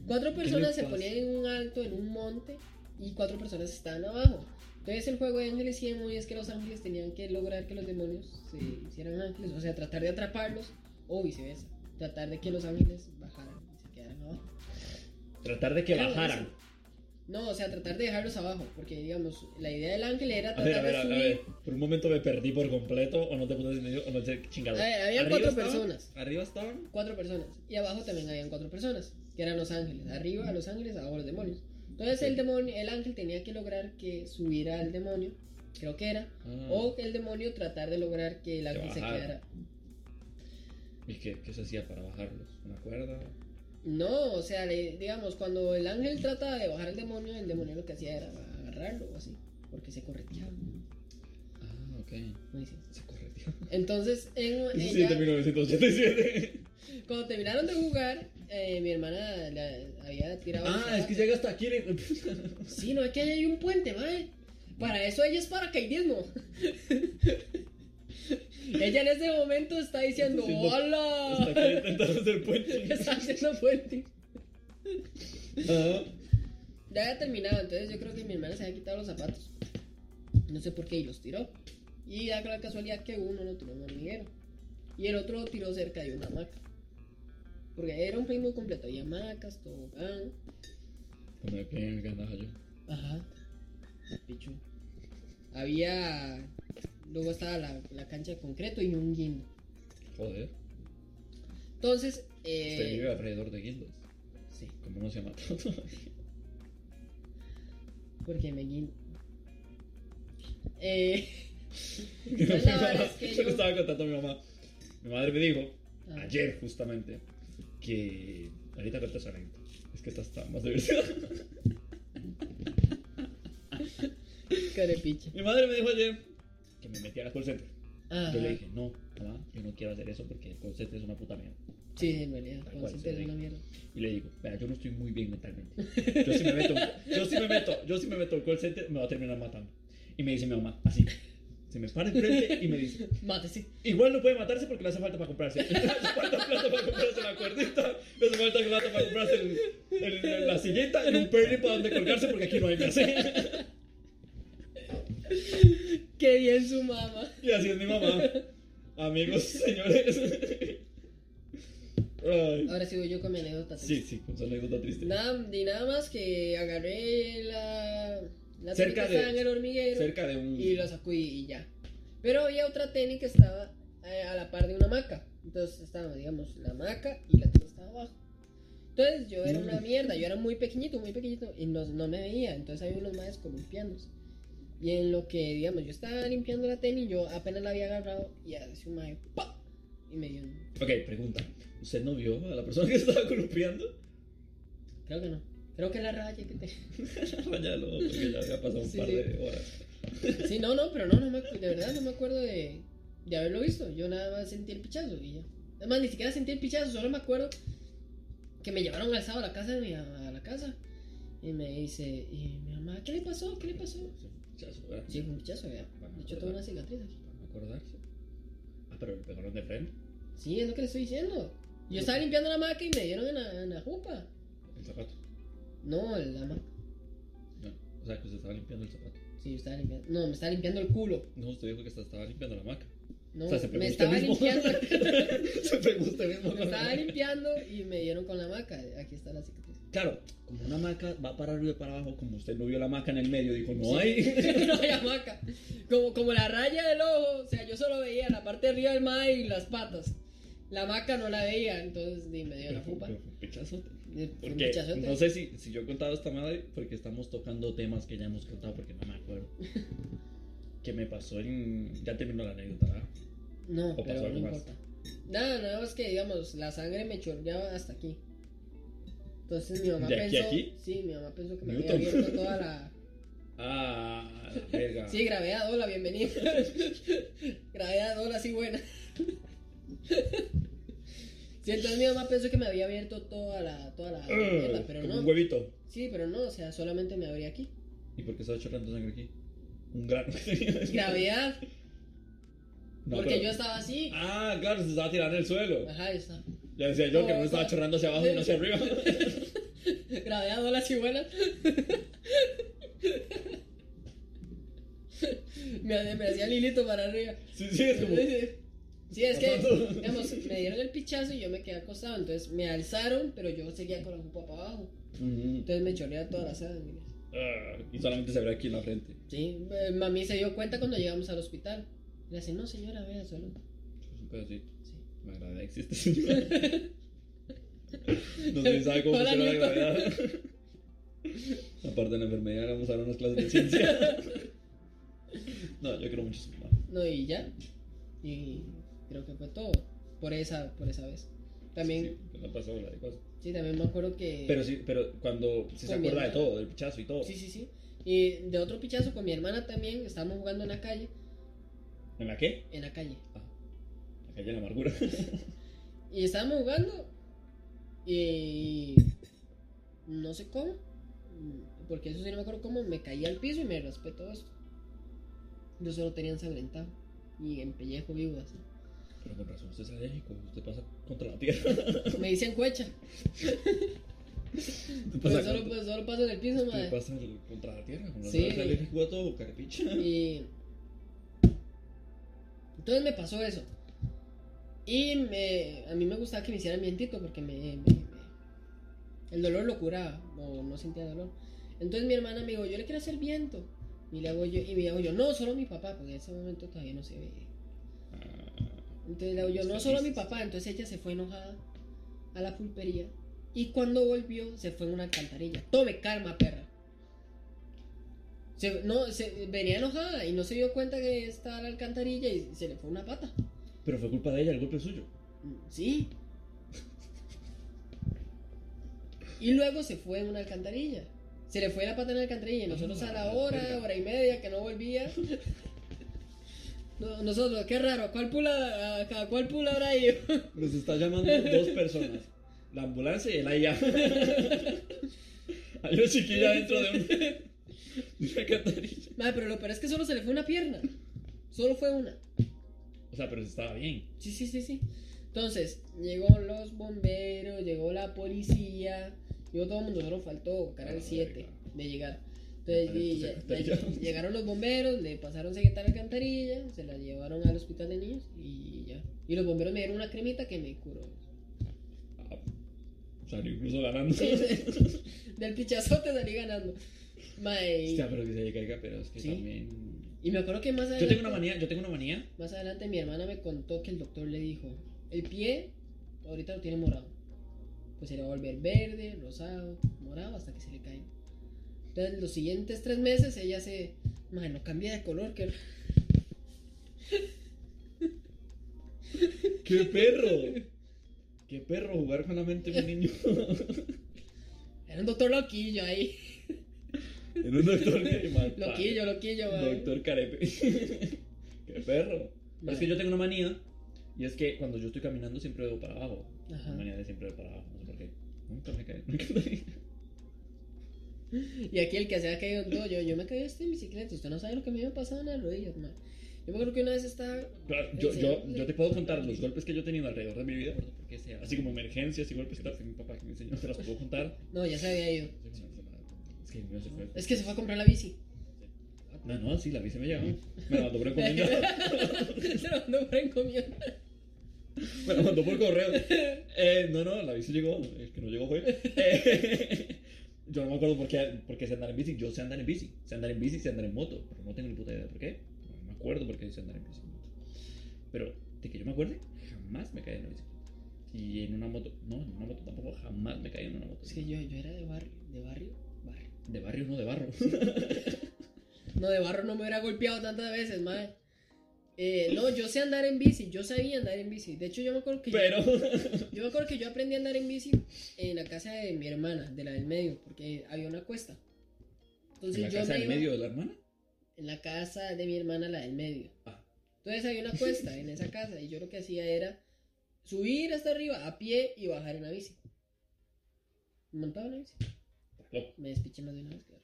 cuatro (laughs) personas se ponían en un alto, en un monte, y cuatro personas estaban abajo. Entonces, el juego de Ángeles y Demonios es que los ángeles tenían que lograr que los demonios se hicieran ángeles. O sea, tratar de atraparlos, o viceversa. Tratar de que los ángeles bajaran y se quedaran abajo. Tratar de que Era bajaran. buenísimo. No, o sea, tratar de dejarlos abajo, porque digamos, la idea del ángel era A tratar ver, a ver, de a subir. ver. Por un momento me perdí por completo. O no te pones en medio. O no qué chingado. A ver, había Arriba cuatro estaban- personas. Arriba estaban. Cuatro personas. Y abajo también habían cuatro personas, que eran los ángeles. Arriba los ángeles, abajo los demonios. Entonces el demonio, el ángel tenía que lograr que subiera al demonio, creo que era, Ah. o que el demonio tratar de lograr que el ángel se quedara. ¿Y qué, qué se hacía para bajarlos? ¿Una cuerda? No, o sea, le- digamos, cuando el ángel trata de bajar al demonio, el demonio lo que hacía era agarrarlo o así, porque se correteaba. Ah, ok. Se corrió. Entonces, en, ella- de 1987. cuando terminaron de jugar, eh, mi hermana le había tirado. Ah, es que llega hasta aquí. le- (laughs) Sí, no es que hay un puente, mae. Para eso ella es paracaidismo. (laughs) ella en ese momento está diciendo, Está haciendo- ¡Hola! Está intentando hacer puente. (laughs) está haciendo puente. Ya había terminado, entonces yo creo que mi hermana se había quitado los zapatos. No sé por qué y los tiró. Y da la casualidad que uno lo tiró en un hormiguero. Y el otro lo tiró cerca de una hamaca. Porque era un primo completo. Había hamacas, tobogán. Cuando el que andaba yo. Ajá. Pichu. Había. Luego estaba la, la cancha de concreto y un guindo. Joder. Entonces, Usted eh, vive alrededor de guindos. sí, Como no se ha matado todavía. porque me guindo. Eh, (laughs) la verdad es que yo le estaba contando a mi mamá. Mi madre me dijo, Ah. ayer justamente, que. Ahorita cuento esa anécdota. Es que esta está más divertida. (laughs) carepiche. Mi madre me dijo ayer que me metía a call center. Ajá. Yo le dije, no, mamá, yo no quiero hacer eso porque el call center es una puta mierda. Sí, en realidad, cual, Center es una mierda. Y le digo, vea, yo no estoy muy bien mentalmente. (laughs) Yo si me meto, yo si me meto, yo si me meto al call center, me va a terminar matando. Y me dice mi mamá, así. Se me para enfrente y me dice, Mátese. igual no puede matarse porque le hace falta para comprarse. (laughs) Le hace falta plata para comprarse la cuerdita, le hace falta plata para comprarse el, el- la sillita y un perry para donde colgarse porque aquí no hay casa. (laughs) Qué bien su mamá. Y así es mi mamá. Amigos, señores. Ay. Ahora sigo yo con mi anécdota. Sí, sí, con su anécdota triste. Nada, ni nada más que agarré la, la Cerca de- estaba en el hormiguero Cerca de un. y lo sacudí y ya. Pero había otra tenis que estaba eh, a la par de una hamaca. Entonces estaba, digamos, la hamaca y la tenis estaba abajo. Entonces yo era una mierda, yo era muy pequeñito, muy pequeñito y no, no me veía. Entonces había unos maes columpiándose. Y en lo que, digamos, yo estaba limpiando la tenis, yo apenas la había agarrado y hace un mae, ¡pa! Y me dio un... Ok, pregunta. ¿Usted no vio a la persona que (laughs) estaba columpiando? Creo que no. Creo que la raya que te... (laughs) Rayalo, porque ya había pasado un Sí, par sí. de horas. (laughs) Sí, no, no, pero no, no me, de verdad no me acuerdo de, de haberlo visto. Yo nada más sentí el pichazo y ya. Además, ni siquiera sentí el pichazo, solo me acuerdo que me llevaron alzado a la casa de mi a la casa. Y me dice, y mi mamá, ¿qué le pasó? ¿Qué le pasó? ¿Verdad? Sí, fue un pichazo, ya. De hecho, tengo una cicatriz aquí. Para acordarse. Ah, pero le pegaron de frente. Sí, es lo que le estoy diciendo. Yo estaba limpiando la maca y me dieron en la, en la jupa. El zapato. No, la maca. No. O sea, que usted estaba limpiando el zapato. Sí, yo estaba limpiando. No, me estaba limpiando el culo. No, usted dijo que estaba- limpiando la maca. No, O sea, se me estaba mismo. limpiando. (laughs) Se usted mismo. me estaba limpiando y me dieron con la maca. Aquí está la cicatriz. Claro, como una maca va para arriba y para abajo, como usted no vio la maca en el medio, dijo, no hay. (laughs) no hay hamaca. Como, como la raya del ojo, o sea, yo solo veía la parte de arriba del mar y las patas. La hamaca no la veía, entonces di, me dio la un Porque no sé si, si yo he contado esta madre, porque estamos tocando temas que ya hemos contado, porque no me acuerdo. (laughs) que me pasó en. Ya terminó la anécdota, ¿verdad? No, ¿O pasó pero no algo más? importa. Nada, nada más que digamos, la sangre me chorreaba hasta aquí. Entonces mi mamá ¿De aquí pensó. a aquí? Sí, mi mamá pensó que me Newton. había abierto toda la. (laughs) Ah, la verga. Sí, gravedad, hola, bienvenido. (laughs) gravedad, hola, sí, buena. sí, entonces mi mamá pensó que me había abierto toda la, toda la Ah, mierda, pero como no. un huevito. Sí, pero no, o sea, solamente me abría aquí. ¿Y por qué estaba chorrando sangre aquí? Un grano tenía. (laughs) Gravedad, No, porque pero- yo estaba así. Ah, claro, se estaba tirando el suelo. Ajá, ahí está. Ya decía yo que no estaba chorrando hacia abajo y no hacia arriba. (laughs) Gravedad, hola, sí, buena. me, me hacía Lilito para arriba. sí, sí, es como. Sí, es que, (laughs) digamos, me dieron el pichazo y yo me quedé acostado. Entonces me alzaron, pero yo seguía con la jupa para abajo. Entonces me chorreaba toda la sangre. Ah, y solamente se ve aquí en la frente. Sí, eh, mami se dio cuenta cuando llegamos al hospital. Le dice, no señora, vea solo. Es un pedacito. Sí. La gravedad existe, señor. No sé si sabe cómo funciona la gravedad. Aparte de la enfermedad, vamos a dar unas clases de ciencia. No, yo creo mucho mamá. No, y ya. Y creo que fue todo. Por esa, por esa vez. También, Sí, no pasó la de cosas. sí, también me acuerdo que... Pero sí, pero cuando sí se acuerda de todo, del pichazo y todo. Sí, sí, sí. Y de otro pichazo con mi hermana también, estábamos jugando en la calle. ¿En la qué? En la calle. Ah, la amargura. (laughs) Y estábamos jugando. Y. No sé cómo. Porque eso sí no me acuerdo cómo. Me caí al piso y me raspé todo esto. Yo solo tenía ensangrentado. Y en pellejo vivo así. Pero con razón, usted es alérgico, usted pasa contra la tierra. (laughs) Me dicen cuecha. Pasa, solo, contra, pues, solo paso en el piso, madre. pasa el- contra la tierra. Con Sí. alérgico a todo, carepicha. Y. Entonces me pasó eso. Y me, a mí me gustaba que me hicieran vientito porque me, me- me- el dolor lo curaba, o no sentía dolor. Entonces mi hermana me dijo, yo le quiero hacer viento. Y le hago yo, y me hago yo, no, solo mi papá, porque en ese momento todavía no se ve. Entonces le hago yo, no, solo mi papá. Entonces ella se fue enojada a la pulpería. Y cuando volvió, se fue en una alcantarilla. Tome calma, perra. Se- no, se, venía enojada y no se dio cuenta que estaba la alcantarilla y se le fue una pata. Pero fue culpa de ella, el golpe es suyo. Sí. Y luego se fue en una alcantarilla. Se le fue la pata en la alcantarilla y nosotros a la hora, hora y media que no volvía. No- nosotros, qué raro, ¿a cuál pula, a, a cuál pula habrá ido? Nos está llamando dos personas. La ambulancia y el AIA. (laughs) Hay una chiquilla dentro de, un, de una alcantarilla. Madre, pero lo peor es que solo se le fue una pierna. Solo fue una. O sea, pero estaba bien. Sí, sí, sí, sí. Entonces, llegó los bomberos, llegó la policía, llegó todo el mundo, solo faltó Canal Ah, 7 verga. de llegar. Entonces, y ya- (laughs) llegaron los bomberos, le pasaron secretaria alcantarilla, se la llevaron al hospital de niños y ya. Y los bomberos me dieron una cremita que me curó. Ah, salió incluso ganando. (laughs) Del pichazote salí ganando. Mae, Hostia, pero que se le caiga, pero es que Sí. también. Y me acuerdo que más adelante, Yo tengo una manía, yo tengo una manía. más adelante mi hermana me contó que el doctor le dijo, el pie ahorita lo tiene morado. Pues se le va a volver verde, rosado, morado hasta que se le caiga. Entonces los siguientes tres meses ella se... Madre, no cambia de color, que... (laughs) ¡Qué perro! ¡Qué perro jugar con la mente de un niño! Era un doctor loquillo ahí. En un doctor (laughs) que. Loquillo, loquillo, madre. Doctor Carepe. (laughs) ¡Qué perro! Madre. Es que yo tengo una manía. Y es que cuando yo estoy caminando siempre veo para abajo. Ajá. Una manía de siempre ver para abajo. No sé por qué. Nunca me. Nunca me Y aquí el que se ha caído todo, yo, yo me caí hasta en bicicleta, usted no sabe lo que me había pasado en las rodillas, man. Yo me acuerdo que una vez estaba. Claro, yo, yo, yo te puedo contar los golpes que yo he tenido alrededor de mi vida, así como emergencias y golpes que mi papá que me enseñó, te los puedo contar. No, ya se había ido. Es que, no se fue. es que se fue a comprar la bici. No, no, sí, la bici me llegó. Me la mandó por encomienda. (laughs) se la mandó por encomienda. Me la mandó por correo. Eh, no, no, la bici llegó. El que no llegó fue. Eh, (laughs) yo no me acuerdo por qué, por qué sé andar en bici. Yo sé andar en bici. Sé andar en bici, sé andar en moto. Pero no tengo ni puta idea por qué. No me acuerdo por qué sé andar en bici. Pero de que yo me acuerde, jamás me caí en la bici. Y en una moto, no, en una moto tampoco, jamás me caí en una moto. Es que yo, yo era de barrio, de barrio. De barrio, no de barro. (laughs) no, de barro no me hubiera golpeado tantas veces, madre. Eh, no, yo sé andar en bici, yo sabía andar en bici. De hecho, yo me acuerdo que Pero... (laughs) yo, me acuerdo que yo aprendí a andar en bici en la casa de mi hermana, de la del medio, porque había una cuesta. Entonces, ¿En la casa del medio de la hermana? En la casa de mi hermana, la del medio. Ah. Entonces había una cuesta en esa casa y yo lo que hacía era subir hasta arriba a pie y bajar en la bici. Montaba en la bici. Me despiché más de una vez, claro.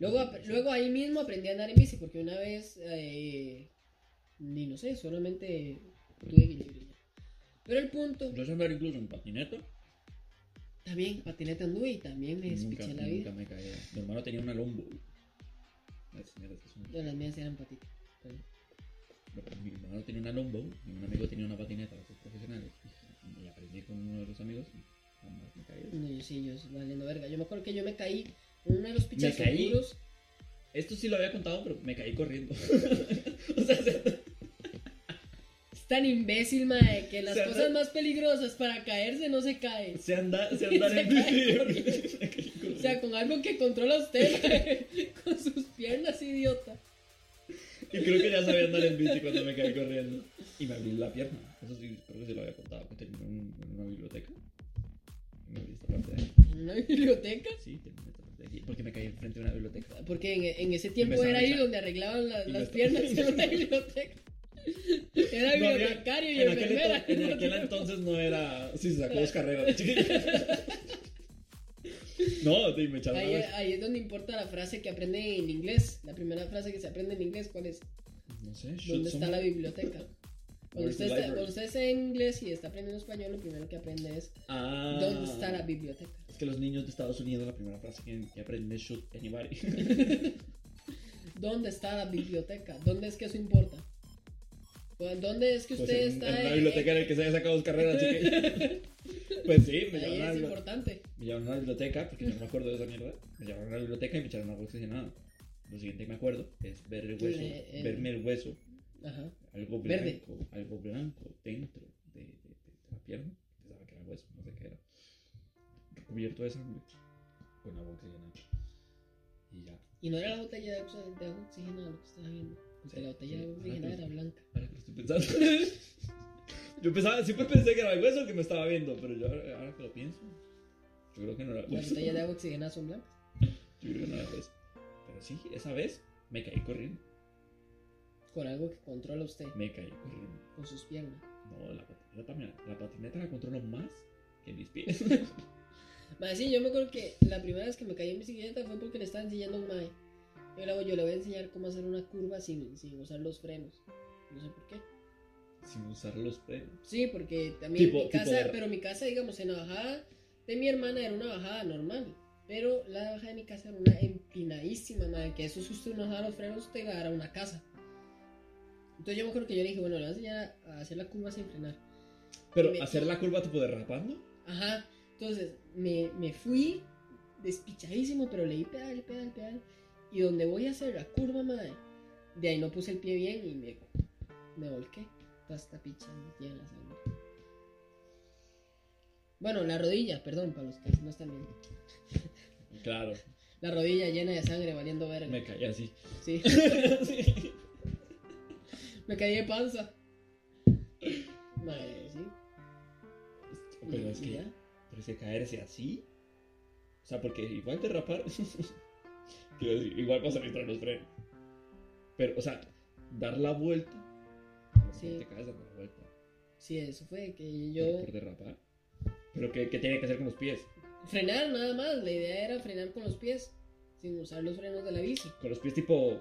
luego, luego ahí mismo aprendí a andar en bici porque una vez, eh, ni no sé, solamente tuve equilibrio. Pero el punto. ¿Yo sé andar incluso en patineta? También, patineta anduve y también me despiché la vida. Nunca me caí. Mi hermano tenía una lombo. Las mías eran patitas. Mi hermano tenía una lombo y un amigo tenía una patineta, los profesionales. Y aprendí con uno de los amigos y. No, yo sí, yo valiendo verga. Yo me acuerdo que yo me caí en uno de los pichazos seguros. Esto sí lo había contado, pero me caí corriendo. (laughs) o sea, es tan imbécil, mae, que las cosas más peligrosas para caerse no se caen. Se anda, se (laughs) anda en bici. (laughs) o sea, con algo que controla usted, con sus piernas, idiota. Y creo que ya sabía andar en bici cuando me caí corriendo. Y me abrí la pierna. Eso sí, creo que se lo había contado, que tenía en una biblioteca. Esta parte de ahí. ¿En una biblioteca? Sí, tenía esta parte de ahí. Porque me caí frente a una biblioteca. Porque en, en ese tiempo era ahí donde arreglaban las piernas (laughs) en una biblioteca. (laughs) Era bibliotecario y en enfermera. en aquel entonces no era. Sí, se sacó dos carreras. (laughs) No, sí, me ahí, ahí es donde importa la frase que aprende en inglés. La primera frase que se aprende en inglés, ¿cuál es? No sé. ¿Dónde está la biblioteca? Cuando usted, está, cuando usted está en inglés y está aprendiendo español, lo primero que aprende es ah, ¿Dónde está la biblioteca? Es que los niños de Estados Unidos la primera frase que, que aprenden es shoot anybody. (laughs) ¿Dónde está la biblioteca? ¿Dónde es que eso importa? ¿Dónde es que pues usted está? En la biblioteca en el que se haya sacado dos carreras, que... (laughs) Pues sí, me Ahí es importante. Me llevaron a la biblioteca, porque yo no me acuerdo de esa mierda. Me llevaron a la biblioteca y me echaron agua oxigenada. Lo siguiente que me acuerdo es ver el hueso, verme el hueso. Ajá. Algo blanco, algo blanco dentro de, de, la pierna. Pensaba que era hueso, no sé qué era. Recubierto de sangre con agua oxigenada. Y ya. Y no era la botella de agua oxigenada lo que estaba viendo. Porque la botella de agua oxigenada era blanca. Ahora que lo estoy pensando. (laughs) Yo pensaba, siempre pensé que era el hueso que me estaba viendo, pero yo ahora, que lo pienso, yo creo que no era hueso. ¿Las botellas de (laughs) agua oxigenada son blancas? Yo creo que no era hueso. Pero sí, esa vez me caí corriendo. Con algo que controla usted. Me caí corriendo. Con sus piernas. No, la patineta también. La patineta la controlo más que mis pies. (laughs) Mae, sí, yo me acuerdo que la primera vez que me caí en bicicleta fue porque le estaba enseñando a un mae. Yo le, yo le voy a enseñar cómo hacer una curva sin, sin usar los frenos. No sé por qué sin usar los frenos. Sí, porque también mi casa, pero mi casa, digamos, en la bajada de mi hermana era una bajada normal. Pero la bajada de mi casa era una empinadísima, madre, que eso si usted no usaba los frenos, usted iba a dar a una casa. Entonces yo me acuerdo que yo le dije, bueno, le voy a enseñar a hacer la curva sin frenar. Pero hacer la curva tipo derrapando. Ajá. Entonces me, me fui despichadísimo, pero le di pedal, pedal, pedal. Y donde voy a hacer la curva, madre, de ahí no puse el pie bien y me, me volqué pasta pizza llena la sangre. Bueno, la rodilla, perdón, para los que no están viendo. Claro. La rodilla llena de sangre valiendo verga. Me caí así. Sí. (laughs) Me caí de panza. Madre, sí. Pero es que. Pero es que caerse así. O sea, porque igual derrapar. Quiero (laughs) decir, igual pasa a los frenos. Pero, o sea, dar la vuelta Sí. Te caes la vuelta. Sí, eso fue que yo. Por derrapar. Pero ¿qué, ¿qué, tiene que hacer con los pies? Frenar nada más. La idea era frenar con los pies. Sin usar los frenos de la bici. Con los pies tipo.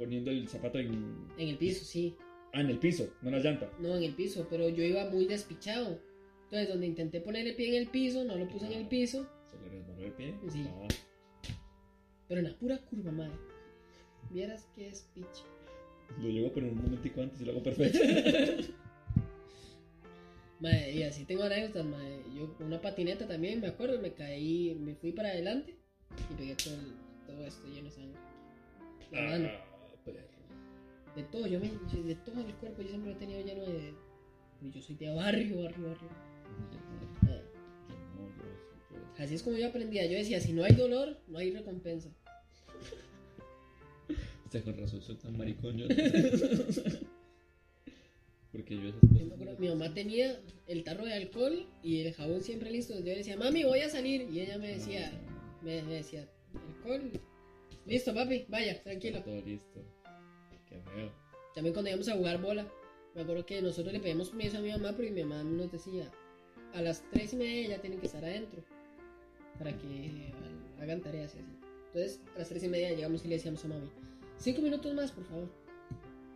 Poniendo el zapato en. En el piso, sí. Ah, en el piso, no en la llanta. No, en el piso, pero yo iba muy despichado. Entonces, donde intenté poner el pie en el piso, no lo puse en el piso. Se le resbaló el pie. Sí. Ah, Pero en la pura curva, madre. Vieras que es piche. lo llevo a poner un momentico antes y lo hago perfecto. (laughs) Madre, y así tengo anécdotas, madre. Yo con una patineta también, me acuerdo, me caí, me fui para adelante y pegué todo, el- todo esto lleno de sangre. La mano, ah, perro. de todo, yo me, yo- de todo el cuerpo, yo siempre lo he tenido lleno de... Yo soy de barrio, barrio, barrio. Yo yo yo- Así es como yo aprendía. Yo decía, si no hay dolor, no hay recompensa. Este con razón soy tan maricón yo. (laughs) Porque yo esas Yo cosas. mi mamá tenía el tarro de alcohol y el jabón siempre listo. Yo le decía, mami, voy a salir. Y ella me decía, me, me decía, alcohol. Listo, papi, vaya, tranquilo. Todo listo. Qué feo. También cuando íbamos a jugar bola, me acuerdo que nosotros le pedíamos permiso a mi mamá, pero mi mamá nos decía, a las tres y media ya tienen que estar adentro, para que ha- hagan tareas y así. Entonces, a las tres y media llegamos y le decíamos a mami, cinco minutos más, por favor.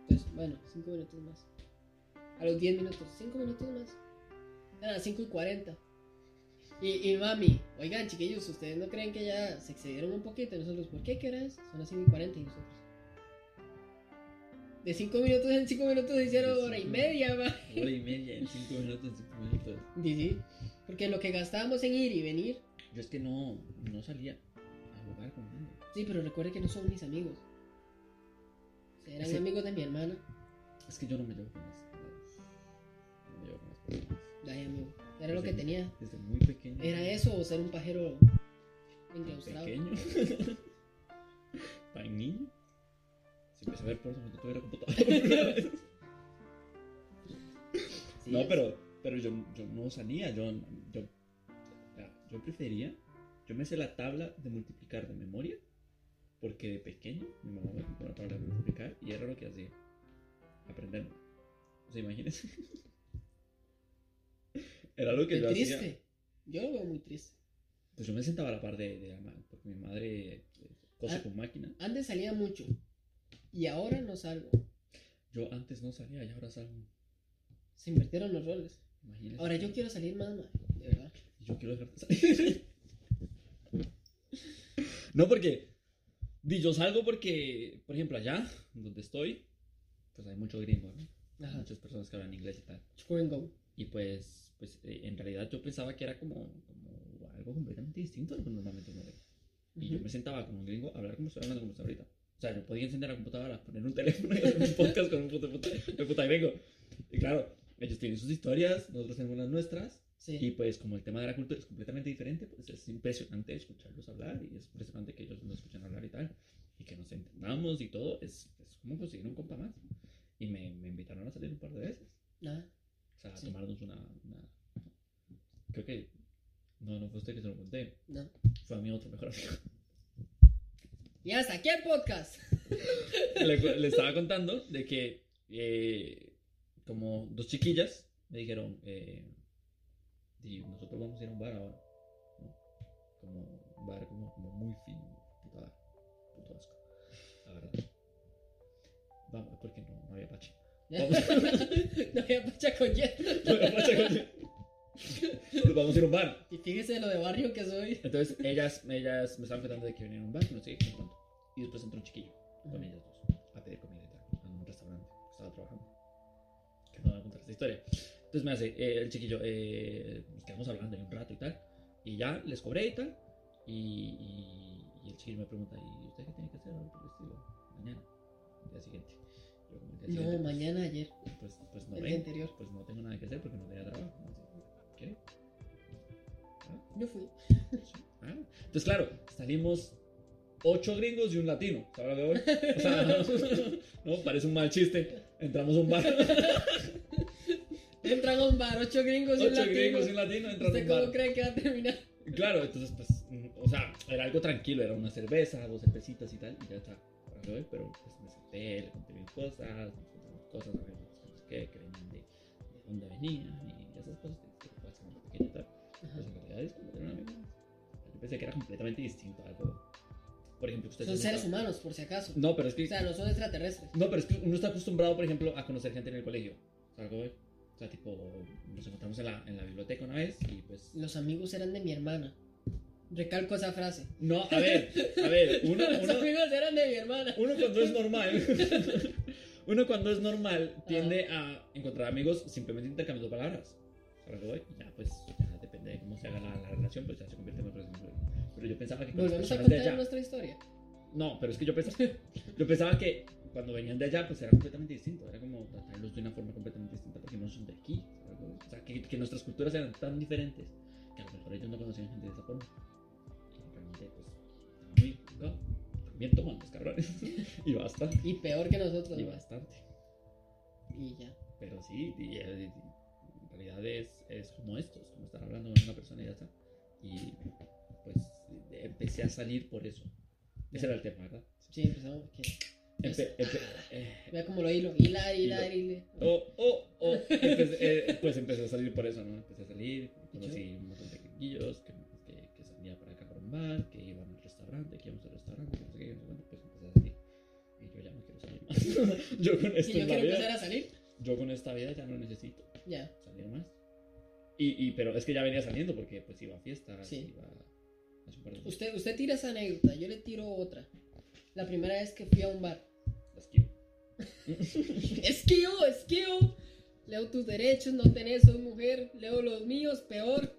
Entonces, bueno, cinco minutos más. A los diez minutos, cinco minutos más. Las cinco y cuarenta. Y, y mami, oigan chiquillos, ¿ustedes no creen que ya se excedieron un poquito? Nosotros, ¿por qué? ¿Qué hora es? Son las cinco y cuarenta y nosotros. De 5 minutos en 5 minutos hicieron hora y media, va. Hora y media en 5 minutos, en 5 minutos. Sí, sí. Porque lo que gastábamos en ir y venir. Yo es que no, no salía a jugar con nadie. Sí, pero recuerde que no son mis amigos. O sea, eran Sí. amigos de mi hermana. Es que yo no me llevo con las. No me llevo con las personas. Ay, amigo. Era lo que tenía. Desde muy pequeño. Era eso o ser un pajero enclaustrado. Pequeño. Tan niño. Si empecé a ver porno cuando tuviera computadora. Sí, no, es- pero, pero yo, yo no salía. Yo, yo, yo prefería. Yo me sé la tabla de multiplicar de memoria. Porque de pequeño mi mamá me compró una tabla de multiplicar y era lo que hacía. Aprenderme. O sea, imagínense. Era lo que Qué yo triste. hacía. Yo lo veo muy triste. Pues yo me sentaba a la par de, de la madre. Porque mi madre cose Ah. con máquina. Antes salía mucho. Y ahora no salgo. Yo antes no salía y ahora salgo. Se invirtieron los roles. Imagínense. Ahora yo quiero salir más, madre. De verdad. Yo quiero dejarte salir. (laughs) no, porque. Yo salgo porque, por ejemplo, allá donde estoy, pues hay mucho gringo, ¿no? Ajá. Muchas personas que hablan inglés y tal. Y pues, pues eh, en realidad yo pensaba que era como, como algo completamente distinto a lo que normalmente uno ve. Y yo me sentaba con un gringo a hablar como estoy hablando como estoy ahorita. O sea, yo podía encender la computadora, poner un teléfono y hacer un podcast con un puto, puto, de puta gringo. Y claro, ellos tienen sus historias, nosotros tenemos las nuestras. Sí. Y pues como el tema de la cultura es completamente diferente, pues es impresionante escucharlos hablar y es impresionante que ellos nos escuchen hablar y tal. Y que nos entendamos y todo. Es, es como conseguir un compa más. Y me, me invitaron a salir un par de veces. Nada. Sea, Sí. tomarnos una, una... Creo que... No, no fue usted que se lo conté. No. Fue a mi otro mejor amigo. Y hasta aquí el podcast. le, estaba contando de que eh, como dos chiquillas me dijeron, eh, "Di, nosotros vamos a ir a un bar ahora. ¿no? Como un bar como, como muy fino, bar, puto asco, la verdad. Vamos, porque (laughs) no, había no pacha con hielo. No había pache, coño. Pues vamos a ir a un bar. Y fíjese lo de barrio que soy. Entonces ellas, ellas me estaban contando de que venían a un bar, no sé qué, cuánto. Y después entró un chiquillo con ellas dos a pedir comida y tal, en un restaurante que estaba trabajando. Que no voy a contar esta historia. Entonces me hace eh, el chiquillo, eh, nos quedamos hablando ahí un rato y tal. Y ya les cobré y tal. Y, y, y el chiquillo me pregunta, ¿y usted qué tiene que hacer ahora por el estilo? Mañana, día siguiente. Siguiente, pues, mañana, ayer. Pues, pues no El día anterior. Pues no tengo nada que hacer porque no tenía trabajo. ¿Quiere? ¿Ah? Yo fui. Ah, Entonces, claro, salimos ocho gringos y un latino. ¿Sabes lo que voy? O sea, (laughs) no, parece un mal chiste. Entramos a un bar. (laughs) Entran a un bar, ocho gringos y un ocho latino. gringos y un latino entran a ¿Usted un cómo bar. cree que va a terminar? Y Claro, entonces, pues, mm, o sea, era algo tranquilo. Era una cerveza, dos cervecitas y tal. Y ya está. Pero pues me senté, le conté mis cosas, contamos cosas, cosas que, que venían de, de dónde venían y esas cosas que, que pasan en tal. Pues en realidad es como tener un amigo más. Yo pensé que era completamente distinto a algo por ejemplo, ustedes Son seres humanos, por si acaso. No, pero es que O sea, no son extraterrestres. No, pero es que uno está acostumbrado, por ejemplo, a conocer gente en el colegio. ¿Sabes cómo? O sea, tipo, nos encontramos en la, en la biblioteca una vez y pues... Los amigos eran de mi hermana. Recalco esa frase. No, a ver, a ver, (laughs) uno, Los uno, amigos eran de mi hermana. uno cuando es normal, (laughs) uno cuando es normal tiende a encontrar amigos simplemente intercambiando palabras. Ya, pues, ya depende de cómo se haga la, la relación, pues ya se convierte en una relación. Pero yo pensaba que Volvemos a contar allá... nuestra historia. No, pero es que yo pensaba, (laughs) yo pensaba que cuando venían de allá, pues era completamente distinto. Era como tratarlos de una forma completamente distinta porque no son de aquí. O sea, que, que nuestras culturas eran tan diferentes que a lo mejor ellos no conocían gente de esa forma. Complicado. También toman los cabrones. (laughs) y bastante. Y peor que nosotros. Y ¿no? bastante. Y ya. Pero sí, y, y- en realidad es, es como esto, es como estar hablando con una persona y ya está. Y pues empecé a salir por eso. Ese era el tema, ¿verdad? Sí, empezamos. porque- Empe- empe- eh, (laughs) Vea como lo hilo. Hilar, hilar, hilar. Oh, oh, oh. Empecé, eh, pues empecé a salir por eso, ¿no? Empecé a salir, conocí un montón de gringuillos que, que, que salía para acá un bar, que iban al restaurante, que íbamos al restaurante, que no sé qué, cuánto, pues empecé a salir. Y yo ya no quiero salir más. (laughs) yo con esto yo en la quiero vida, empezar a salir, yo con esta vida ya no necesito ya. salir más. Y, y, pero es que ya venía saliendo porque pues iba a fiestas, Sí. iba a su par de Usted, usted tira esa anécdota, yo le tiro otra. La primera vez que fui a un bar. las quiero. (laughs) Esquivo, esquivo. Leo tus derechos, no tenés, sos mujer. Leo los míos, peor.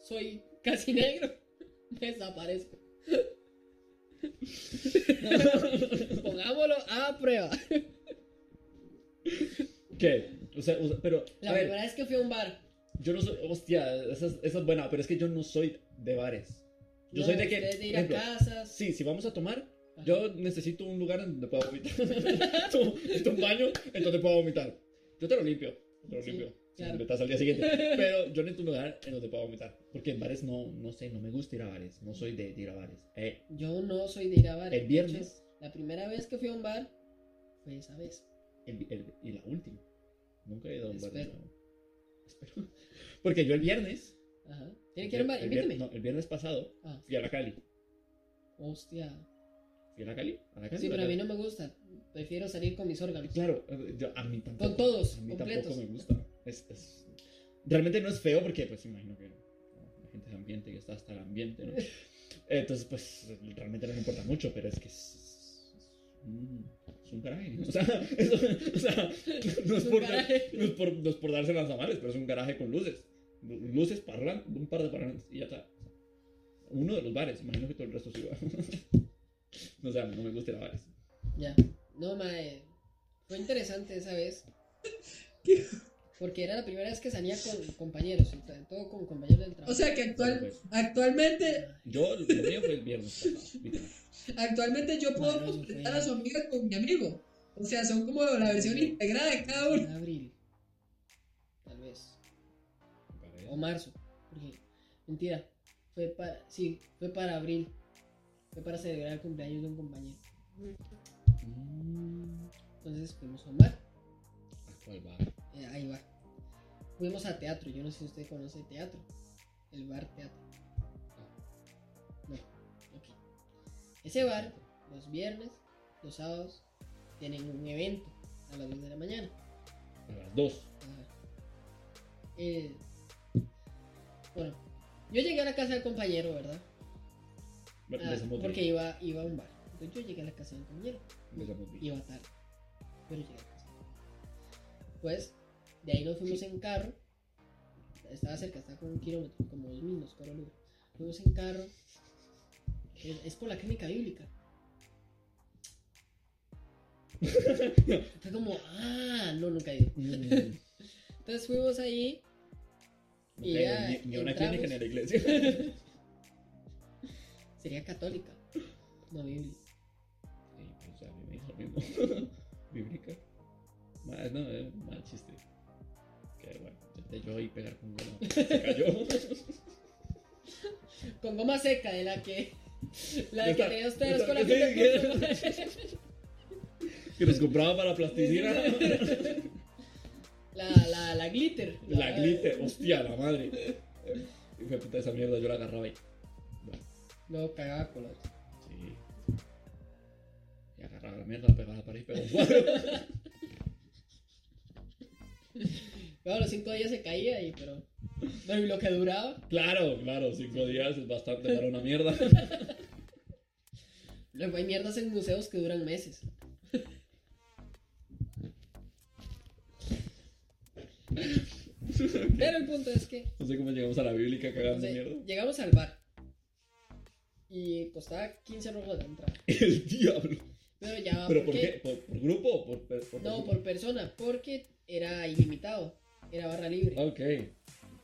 Soy casi negro. (laughs) Desaparezco. (laughs) Pongámoslo a prueba. ¿Qué? O sea, o sea, pero, La primera vez que fui a un bar. yo no soy, hostia, esa es, esa es buena, pero es que yo no soy de bares. Yo no, soy de que, es de ir ejemplo, a casas. Sí, si vamos a tomar, Ajá. yo necesito un lugar en donde pueda vomitar. (laughs) Necesito un baño en donde pueda vomitar. Yo te lo limpio, te lo Sí, limpio. Si claro. vomitas al día siguiente. (laughs) Pero yo necesito un lugar en donde pueda vomitar. Porque en bares no, no sé, no me gusta ir a bares. No soy de, de ir a bares. Eh, Yo no soy de ir a bares. el viernes, la primera vez que fui a un bar fue esa vez. el- el- y la última. Nunca he ido a un bar. de Espero. nuevo. Espero. (laughs) Porque yo el viernes. Ajá. ¿Tiene que ir a un bar? Invíteme. no, el viernes pasado Ah, fui a la Cali. hostia. ¿Fui a la Cali? ¿A la Cali? Sí, ¿A la pero a mí no me gusta. Prefiero salir con mis órganos. Claro, yo- a mí tampoco. Con todos, A mí completos. tampoco me gusta. Es, es- Realmente no es feo porque, pues, imagino que la gente de ambiente que está hasta el ambiente, ¿no? (laughs) Entonces, pues, realmente no me importa mucho, pero es que es, es un, es garaje. (laughs) O sea, o sea, (laughs) no, es por, no, es por, no es por darse las amales, pero es un garaje con luces. Lu- Luces, parlan, un par de parlantes y ya está. Uno de los bares, imagino que todo el resto sí va. No sé, a mí no me gusta ir a bares. Ya. No, mae. Fue interesante esa vez. Porque era la primera vez que salía con compañeros. todo- con compañeros del trabajo. O sea que actual, Pues, actualmente, Yo, lo mío fue el viernes actualmente yo puedo Bueno, a su amiga con mi amigo. O sea, son como la versión integrada de cada uno. En abril. Tal vez. O marzo. Porque, mentira. Fue para. Sí, fue para abril. Fue para celebrar el cumpleaños de un compañero. Mm, Entonces fuimos a un bar. ¿A cuál bar? Eh, ahí va. Fuimos a teatro. Yo no sé si usted conoce teatro. El bar teatro. No. Ok. Ese bar, los viernes, los sábados, tienen un evento a las 2 de la mañana. A las dos. Ajá. Eh, bueno, yo llegué a la casa del compañero, ¿verdad? Ah, porque iba, iba a un bar. Entonces yo llegué a la casa del compañero. Iba tarde. Pero llegué a casa. Pues, de ahí nos fuimos en carro. Estaba cerca, estaba como un kilómetro, como dos minutos, Coroluga. Fuimos en carro. Es, es por la clínica bíblica. (laughs) Fue como, ah, no, nunca he ido. Mm, Entonces fuimos ahí. no Y ya ni, ni una clínica ni la iglesia. (laughs) Sería católica, no bíblica. Sí, pues, a mí me dijo lo mismo. (laughs) Bíblica. Mal, no, es mal chiste. Yo y pegar con goma. (laughs) Se cayó. Con goma seca, de la que. La de que tenía con la sí, que. que nos compraba para plasticina. La, la, la glitter. La glitter, hostia, la madre. Y fue puta esa mierda, yo la agarraba y. Bueno, No, cagaba colores. sí. agarraba la mierda, la pegaba a la pared y pegaba un cuadro. (laughs) Luego a los cinco días se caía, y, pero, pero ¿y lo que duraba. claro, claro, cinco días es bastante para una mierda. (laughs) Luego hay mierdas en museos que duran meses. (laughs) Pero el punto es que No sé cómo llegamos a la bíblica o cagando sea, mierda. llegamos al bar y costaba 15 rojos la entrada. (laughs) El diablo. Pero ya, ¿Pero por qué? ¿Por, por grupo o por, por No, por persona, porque era ilimitado, era barra libre. Ok.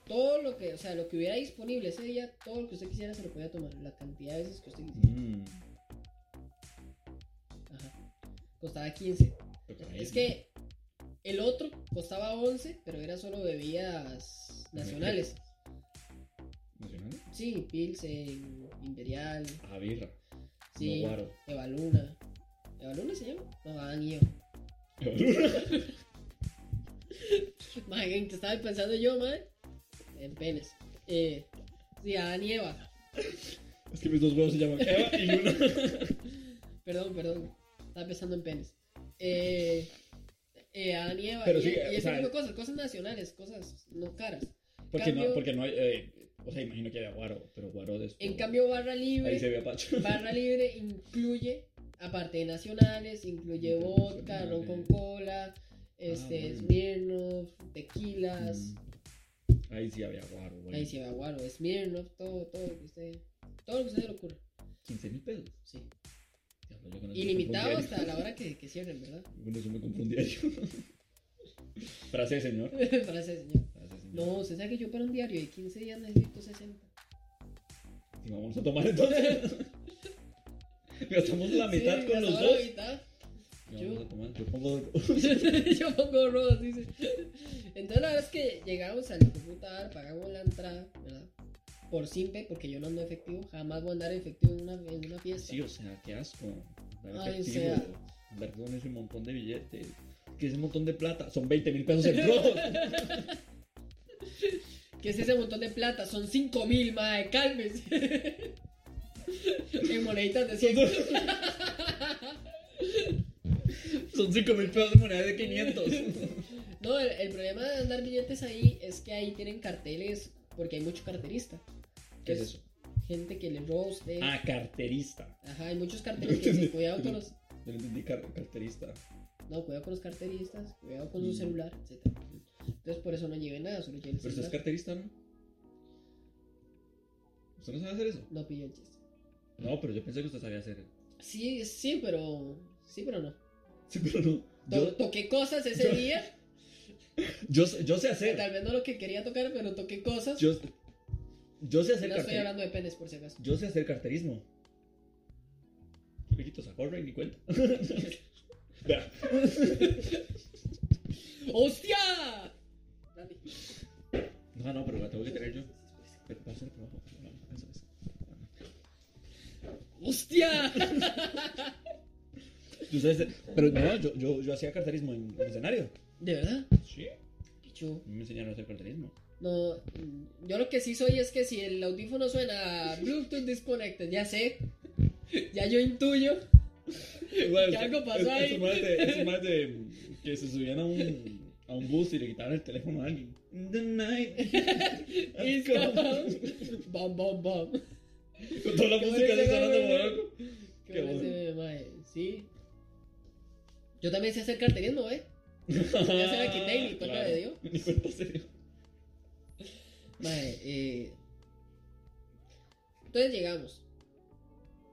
Todo lo que, o sea, lo que hubiera disponible ese día, todo lo que usted quisiera se lo podía tomar, la cantidad de veces que usted quisiera. Mm, Ajá. Costaba 15. tocará Es que el otro costaba 11, pero era solo bebidas nacionales. ¿no? ¿Nacional? Sí, Pilsen, Imperial, Ah, birra. sí, No. Evaluna. ¿Evaluna se llama? No, Adán y Eva. (laughs) (laughs) Mae, ¿en qué estaba pensando yo, mae? En penes. Eh, sí, Adán y Eva. es que mis dos huevos se llaman Eva y Luna. (laughs) Perdón, perdón. Estaba pensando en penes. Eh, eh, Adán y Eva. Pero y, sí, y o ese sea, tipo de cosas, cosas nacionales, cosas no caras. Porque, no, porque no hay. eh, o sea, imagino que había guaro, pero guaro después. En cambio, barra libre. Ahí se ve Pacho. Barra libre (laughs) incluye, aparte de nacionales, incluye vodka, ron con cola, este, bueno. Smirnoff, tequilas. Mm. Ahí sí había guaro, güey. Ahí se va guaro, Smirnoff, todo, todo lo que usted, todo lo que usted le ocurra. 15 mil pesos. Sí. Eso Ilimitado hasta la hora que, que cierren, ¿verdad? (laughs) Con eso me confundí diario. (laughs) (laughs) Frase, señor. Frase, señor. No, usted sabe que yo para un diario de 15 días necesito 60. Y vamos a tomar entonces. Gastamos la mitad Sí, con los dos. la mitad. Y vamos a tomar. Yo pongo. (laughs) yo pongo rodas, dice. Entonces la verdad es que llegamos al computador, pagamos la entrada, ¿verdad? Por simple, porque yo no ando efectivo, jamás voy a andar efectivo en una, en una fiesta. Sí, o sea, qué asco. Andar Ay, o efectivo, sea. Andar con ese montón de billetes. Que ese montón de plata. Son 20 mil pesos en (laughs) rojos. ¿Qué es ese montón de plata? Son 5 mil, madre, cálmese. (laughs) en moneditas de 100. Son 5 mil pesos de moneda de 500. (laughs) No, el, el problema de andar billetes ahí es que ahí tienen carteles, porque hay mucho carterista. ¿Qué es eso? Gente que le roba a usted. Ah, carterista. Ajá, hay muchos carteles que dicen, cuidado con los... (laughs) Yo entendí car- carterista. No, cuidado con los carteristas, cuidado con su Mm. celular, etc. Entonces por eso no lleve nada, solo lleve el Pero usted es carterista, ¿no? ¿Usted no sabe hacer eso? No pilló el chiste. No, pero yo pensé que usted sabía hacer. Sí, sí, pero... Sí, pero no. (laughs) Sí, pero no. Yo, toqué cosas ese yo- día. (laughs) yo, yo sé hacer. Tal vez no lo que quería tocar, pero toqué cosas. Yo, yo sé hacer no estoy hablando de penes, por si acaso. Yo sé hacer carterismo. Riquito sacó Rey ni cuenta. (laughs) ¡Hostia! Dale. No, no, pero la tengo que tener yo. Pero va a ser trabajo. Eso es. ¡Hostia! Pero no, yo, yo, yo hacía carterismo en el escenario. ¿De verdad? Sí. Pichu. Me enseñaron a hacer carterismo. No, yo lo que sí soy es que si el audífono suena Bluetooth disconnected, ya sé. Ya yo intuyo. (laughs) Igual, ¿Qué algo pasó es- ahí? Eso más de, eso más de que se subían a un, a un bus y le quitaban el teléfono a alguien. The night. (laughs) It's come. come. Bam, bam, bam. Con toda la música bueno le ese sonando por algo. Qué bueno bueno. Sí. Yo también sé hacer carterismo, ¿eh? (laughs) Ya se la quité y ni cuenta Claro, le dio. (laughs) Ni cuenta se dio. Mae, eh... Entonces llegamos.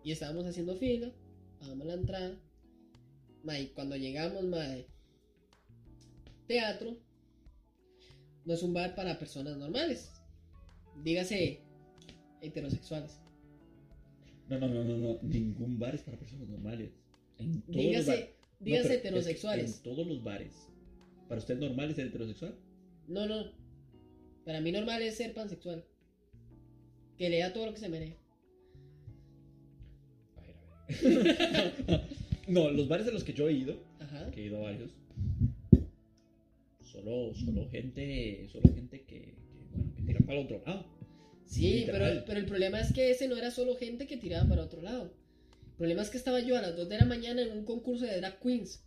Y estábamos haciendo fila. Pagamos la entrada. Y cuando llegamos, mae. Teatro. No es un bar para personas normales. Dígase heterosexuales. No, no, no, no, no. Ningún bar es para personas normales. En todos Dígase, No, es que heterosexuales. En todos los bares. ¿Para usted es normal ser heterosexual? No, no. Para mí normal es ser pansexual. Que lea todo lo que se merece. A ver, a ver. (laughs) no, los bares a los que yo he ido, Ajá. que he ido a varios, solo, solo gente, solo gente que, que, bueno, que tira para el otro lado. Sí, pero, pero el problema es que ese no era solo gente que tiraba para otro lado. El problema es que estaba yo a las 2 de la mañana en un concurso de drag queens.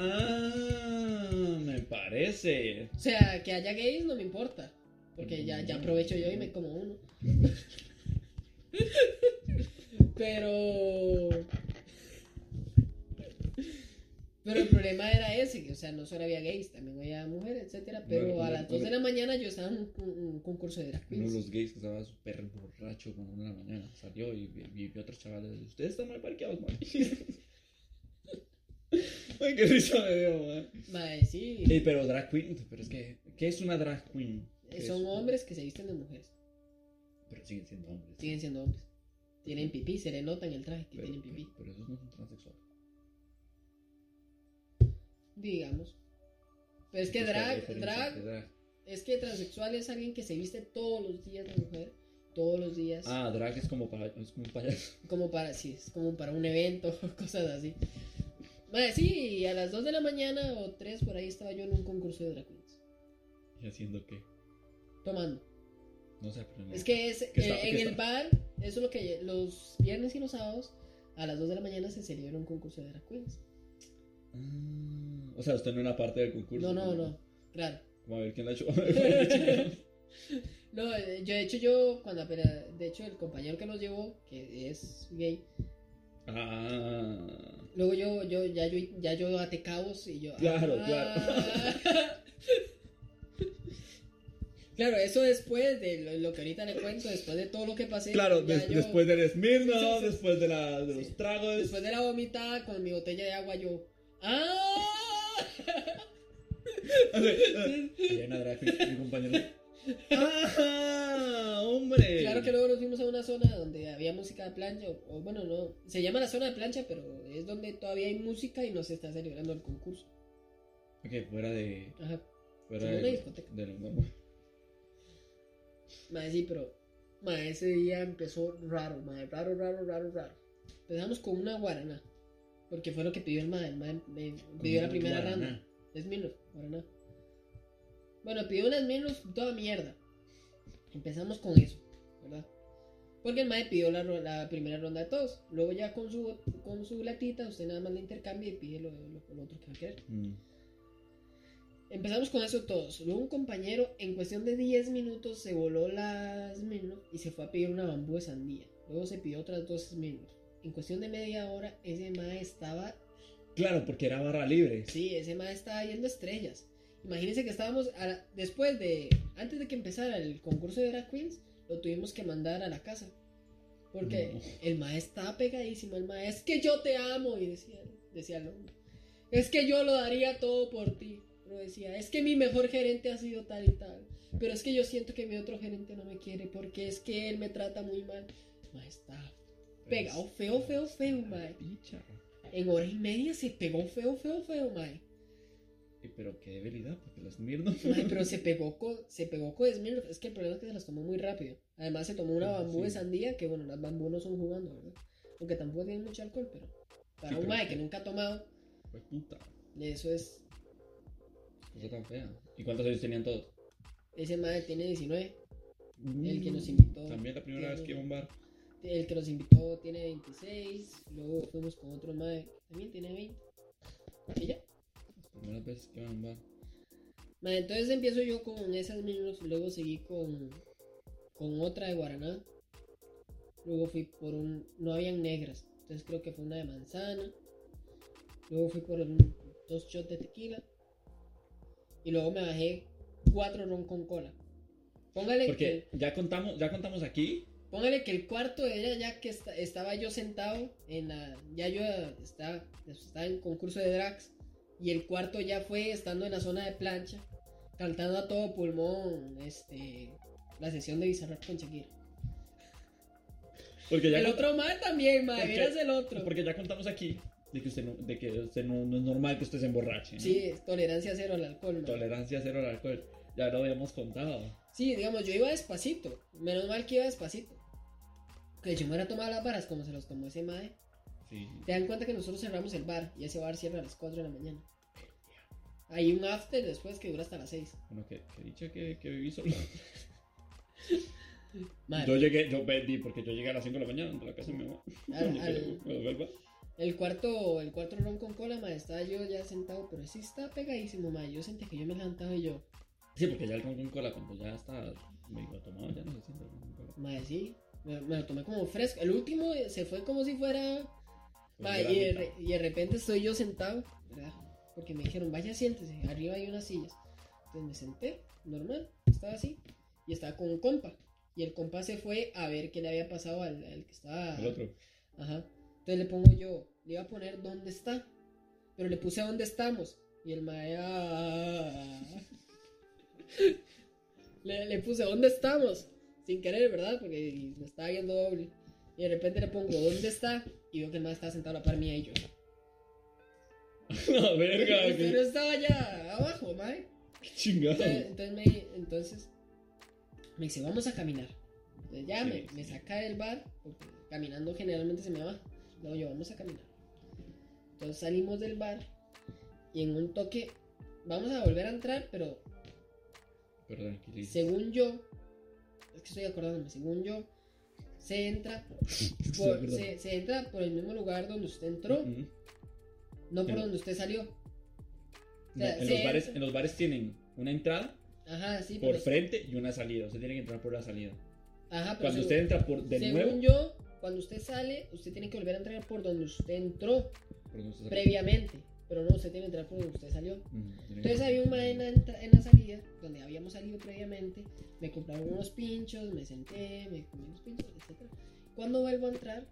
Ah, me parece. O sea, que haya gays no me importa. Porque ya, ya aprovecho yo y me como uno. (laughs) Pero. Pero el problema era ese, que, o sea, no solo había gays, también había mujeres, etcétera. Pero a las 2 de bueno. la mañana yo estaba en un, un- un concurso de drag Uno de queens. los gays que estaba súper borracho como una de la mañana salió y vi, vi- vi otros chavales. Ustedes están mal parqueados, man. (laughs) Ay, qué risa me dio, man. Mae, sí. Ey, pero drag queen, pero es que, ¿qué es una drag queen? Son hombres que se visten de mujeres. Pero siguen siendo hombres. Siguen siendo hombres. Tienen pipí, se le nota en el traje que pero, tienen pipí. pero, pero esos no son transexuales. Digamos. Pero es que ¿Cuál la drag, drag, drag? es que transexual es alguien que se viste todos los días de mujer. Todos los días. Ah, drag es como para, es como payaso. (laughs) Como para, sí, es como para un evento, (laughs) cosas así. Madre, sí, a las 2 de la mañana o 3 por ahí estaba yo en un concurso de drag queens. ¿Y haciendo qué? Tomando. No sé, pero no. Es que es, ¿Qué eh, está- en el está? bar, eso es lo que los viernes y los sábados, a las 2 de la mañana se celebra un concurso de drag queens. Ah, o sea, usted no era parte del concurso. No, no, no, claro. Como a ver quién la echó. (laughs) No, yo de hecho yo, cuando apenas, de hecho el compañero que nos llevó, que es gay, ah. luego yo, yo, ya yo, ya yo até cabos y yo... Claro, ah. Claro, (laughs) eso después de lo, lo que ahorita le cuento, después de todo lo que pasé. Claro, des- yo- después del Smirnoff, (laughs) Sí, sí, sí. después de, la, de los tragos. Después de la vomitada con mi botella de agua, yo... ¡Ah! Una drag mi compañero. ¡Ah! ¡Hombre! Claro que luego nos fuimos a una zona donde había música de plancha, o, o bueno, no, se llama la zona de plancha, pero es donde todavía hay música y no se está celebrando el concurso. Ok, fuera de. Ajá. Fuera Sí, de. una discoteca. de lo normal. Madre, sí, pero madre, ese día empezó raro, madre, raro, raro, raro, raro. Empezamos con una guaraná, porque fue lo que pidió el madre, el madre me pidió la primera ronda. Smirnoff, guaraná. Bueno, pidió una Smirnoff toda mierda. Empezamos con eso, ¿verdad? Porque el madre pidió la, la primera ronda de todos. Luego ya con su, con su latita, usted nada más le intercambia y pide lo, lo- lo otro que va a querer. Mm. Empezamos con eso todos. Luego un compañero en cuestión de 10 minutos se voló las Smirnoff y se fue a pedir una bambú de sandía. Luego se pidió otras dos Smirnoff. En cuestión de media hora ese mae estaba... Claro, porque era barra libre. Sí, ese mae estaba viendo estrellas. Imagínense que estábamos... la- después de... Antes de que empezara el concurso de drag queens, lo tuvimos que mandar a la casa. Porque No. el mae estaba pegadísimo. El mae, es que yo te amo. Y decía, decía el hombre. Es que yo lo daría todo por ti. Pero decía, es que mi mejor gerente ha sido tal y tal. Pero es que yo siento que mi otro gerente no me quiere porque es que él me trata muy mal. Mae, está pegado feo, feo, feo, mae. En hora y media se pegó feo, feo, feo, mae. Pero qué debilidad, porque los Smirnoff. Mae, (laughs) pero se pegó con, se pegó con Smirnoff. Es que el problema es que se las tomó muy rápido. Además se tomó una bambú de sandía, que bueno, las bambú no son jugando, ¿verdad? Aunque tampoco tienen mucho alcohol, pero para Sí, un mae que nunca ha tomado, Fue puta. eso es... Cosa tan fea. ¿Y cuántos años tenían todos? Ese mae tiene 19. El que nos Mm, invitó. También la primera vez que iba a un bar. El que nos invitó tiene 26. Luego fuimos con otro mae que también tiene 20. Y ya. Las primeras veces que. Mae, entonces empiezo yo con esas mismas, luego seguí con, con otra de Guaraná. Luego fui por un... No habían negras, entonces creo que fue una de manzana. Luego fui por un- dos shots de tequila. Y luego me bajé cuatro ron con cola. Póngale Porque que, ya contamos, ya contamos aquí. Póngale que el cuarto era ya que esta- estaba yo sentado en la... Ya yo estaba, estaba en concurso de drags. Y el cuarto ya fue estando en la zona de plancha, cantando a todo pulmón este, la sesión de Bizarrap con Shakira. Porque ya el otro mal también, madre, vieras el otro. Porque ya contamos aquí de que usted no, de que usted no, no es normal que usted se emborrache. ¿no? Sí, es tolerancia cero al alcohol, mae. Tolerancia cero al alcohol. Ya lo habíamos contado. Sí, digamos, yo iba despacito. Menos mal que iba despacito. Que yo me hubiera tomado las varas como se los tomó ese mae. Sí. Te dan cuenta que nosotros cerramos el bar y ese bar cierra a las 4 de la mañana. Hay un after después que dura hasta las 6. Bueno, que, que dicha que, que viví solo. (laughs) Yo llegué, yo vendí porque yo llegué a las 5 de la mañana de la casa de mi mamá. (laughs) Al- al- (laughs) me el cuarto, el cuarto ron con cola, mae, estaba yo ya sentado, pero sí estaba pegadísimo, mae. Yo sentí que yo me levantaba y yo, Sí, porque ya el ron con cola, cuando ya está medio tomado, ya no se siente el ron con cola. mae, sí, me, me lo tomé como fresco. El último eh, se fue como si fuera era y, de, y de repente estoy yo sentado, ¿verdad? Porque me dijeron, vaya, siéntese, arriba hay unas sillas. Entonces me senté, normal, estaba así, y estaba con un compa. Y el compa se fue a ver qué le había pasado al, al que estaba. El otro. Ajá. Entonces le pongo yo, le iba a poner dónde está, pero le puse a dónde estamos. Y el mae. ah. (laughs) le, le puse dónde estamos, sin querer, ¿verdad? Porque me estaba viendo doble. Y de repente le pongo dónde está, y veo que el mae estaba sentado a la par mía y yo. (laughs) La verga, (laughs) Pero qué estaba allá abajo, mae. qué chingado. Entonces, entonces me, entonces me dice, vamos a caminar. Entonces ya Sí, me, me saca del bar, porque caminando generalmente se me va. Luego yo, vamos a caminar. Entonces salimos del bar y en un toque vamos a volver a entrar, pero Pero tranquilísimo. según yo, es que estoy acordándome, según yo, se entra por, (laughs) se, se entra por el mismo lugar donde usted entró, no por donde usted salió. No, sea, en, los bares, en los bares tienen una entrada Ajá, sí, por pero, frente y una salida. Usted tiene que entrar por la salida. ajá, pero Cuando según- usted entra por de Según nuevo. yo, cuando usted sale, usted tiene que volver a entrar por donde usted entró previamente. Pero no, usted tiene que entrar por donde usted salió. Entonces había un mae en la, entra- en la salida, donde habíamos salido previamente. Me compraron unos pinchos, me senté, me comí unos pinchos, etc. Cuando vuelvo a entrar,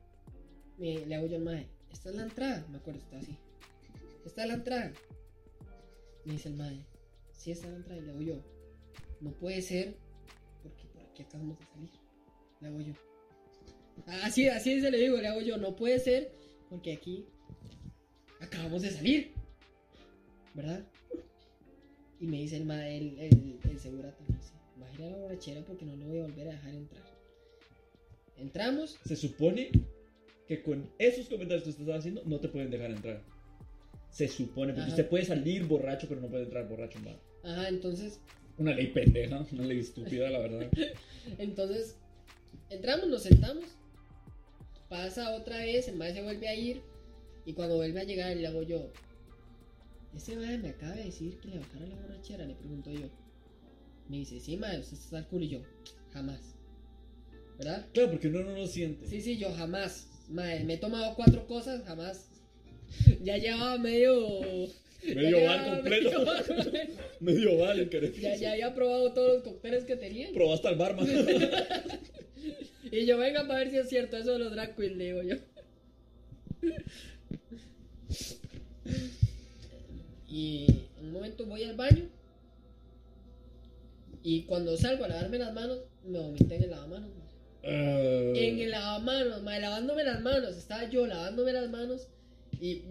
me, le hago yo al mae, esta es la entrada. Me acuerdo, está así. Esta es la entrada. Me dice el mae, sí, esta es la entrada. Y le hago yo, no puede ser, porque por aquí acabamos de salir. Le hago yo. Así, así se le digo, le hago yo, no puede ser, porque aquí acabamos de salir. ¿Verdad? Y me dice el, el, el, el segurata, me dice, va a ir a la borrachera porque no lo voy a volver a dejar entrar. Entramos, Se supone que con esos comentarios que estaba haciendo no te pueden dejar entrar. Se supone, porque Ajá. usted puede salir borracho, pero no puede entrar borracho en bar. ajá, entonces, Una ley pendeja, una ley estúpida, la verdad. (laughs) entonces, entramos, nos sentamos, pasa otra vez, el maestro se vuelve a ir, y cuando vuelve a llegar le hago yo, ese madre me acaba de decir que le bajara la borrachera, le pregunto yo. Me dice, sí, madre, usted está al culo y yo, jamás. ¿Verdad? Claro, porque uno no lo siente. Sí, sí, yo jamás. Madre, me he tomado cuatro cosas, jamás. (laughs) Ya llevaba medio. Medio bar completo. medio bar. (laughs) Medio. Ya, ya había probado todos los cócteles que tenía. Probaste al barman. (laughs) Y yo, venga para ver si es cierto eso de los drag queens, le digo yo. Y en un momento voy al baño. Y cuando salgo a lavarme las manos, me vomité en el lavamanos. ma. Eh, En el lavamanos, ma, lavándome las manos. Estaba yo lavándome las manos. Y.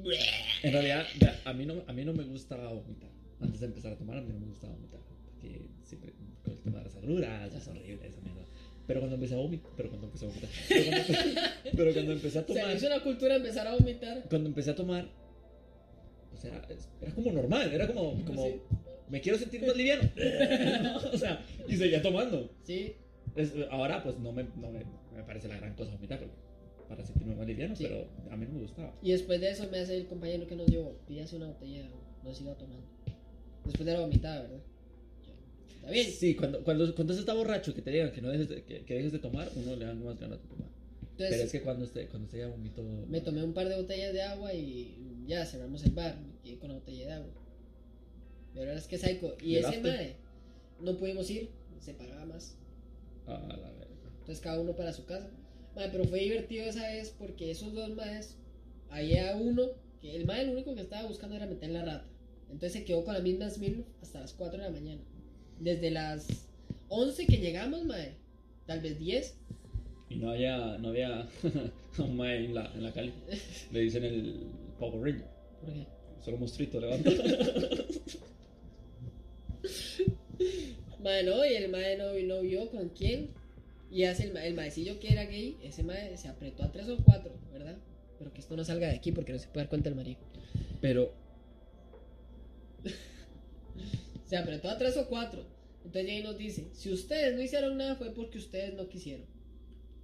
En realidad, ya, a mí, no, a mí no me gustaba vomitar. Antes de empezar a tomar, a mí no me gustaba vomitar. Porque siempre con el tema de las agruras, es horrible esa mierda. Pero cuando empecé a vomitar, pero cuando empecé a vomitar, (laughs) pero cuando, pero cuando empecé a Se tomar, hizo una cultura empezar a vomitar. cuando empecé a tomar, pues era, es- era como normal, era como, (laughs) como Sí. me quiero sentir más liviano. (laughs) o sea, y seguía tomando. Sí, Es- ahora, pues no me, no me, me parece la gran cosa vomitar para sentirme más liviano, Sí. pero a mí no me gustaba. Y después de eso me hace el compañero que nos llevó, pídase una botella no siga tomando. Después de la vomitada, ¿verdad? Está bien. Sí, cuando, cuando, cuando se está borracho, que te digan que, no dejes de, que, que dejes de tomar, uno le dan más ganas de tomar. Pero Entonces es que cuando usted, cuando usted ya vomitó... me tomé un par de botellas de agua y ya cerramos el bar, quedé con la botella de agua. Pero es que psycho. Y ¿Y ese mae, no pudimos ir, se pagaba más. Ah, la verga. Entonces cada uno para su casa. Mae, pero fue divertido esa vez porque esos dos maes, había uno, que el mae el único que estaba buscando era meter la rata. Entonces se quedó con la misma Smith hasta las 4 de la mañana. Desde las 11 que llegamos, mae, tal vez 10. Y no había, no había (laughs) un mae en la, en la calle. Le dicen el Power Ranger. ¿Por qué? Solo monstruito levanta. (laughs) Mae, no, y el mae no, no vio con quién. Y hace el, el maecillo que era gay, ese mae se apretó a 3 o 4, ¿verdad? Pero que esto no salga de aquí porque no se puede dar cuenta el marido. Pero (laughs) Se apretó a 3 o 4. Entonces ahí nos dice, si ustedes no hicieron nada fue porque ustedes no quisieron.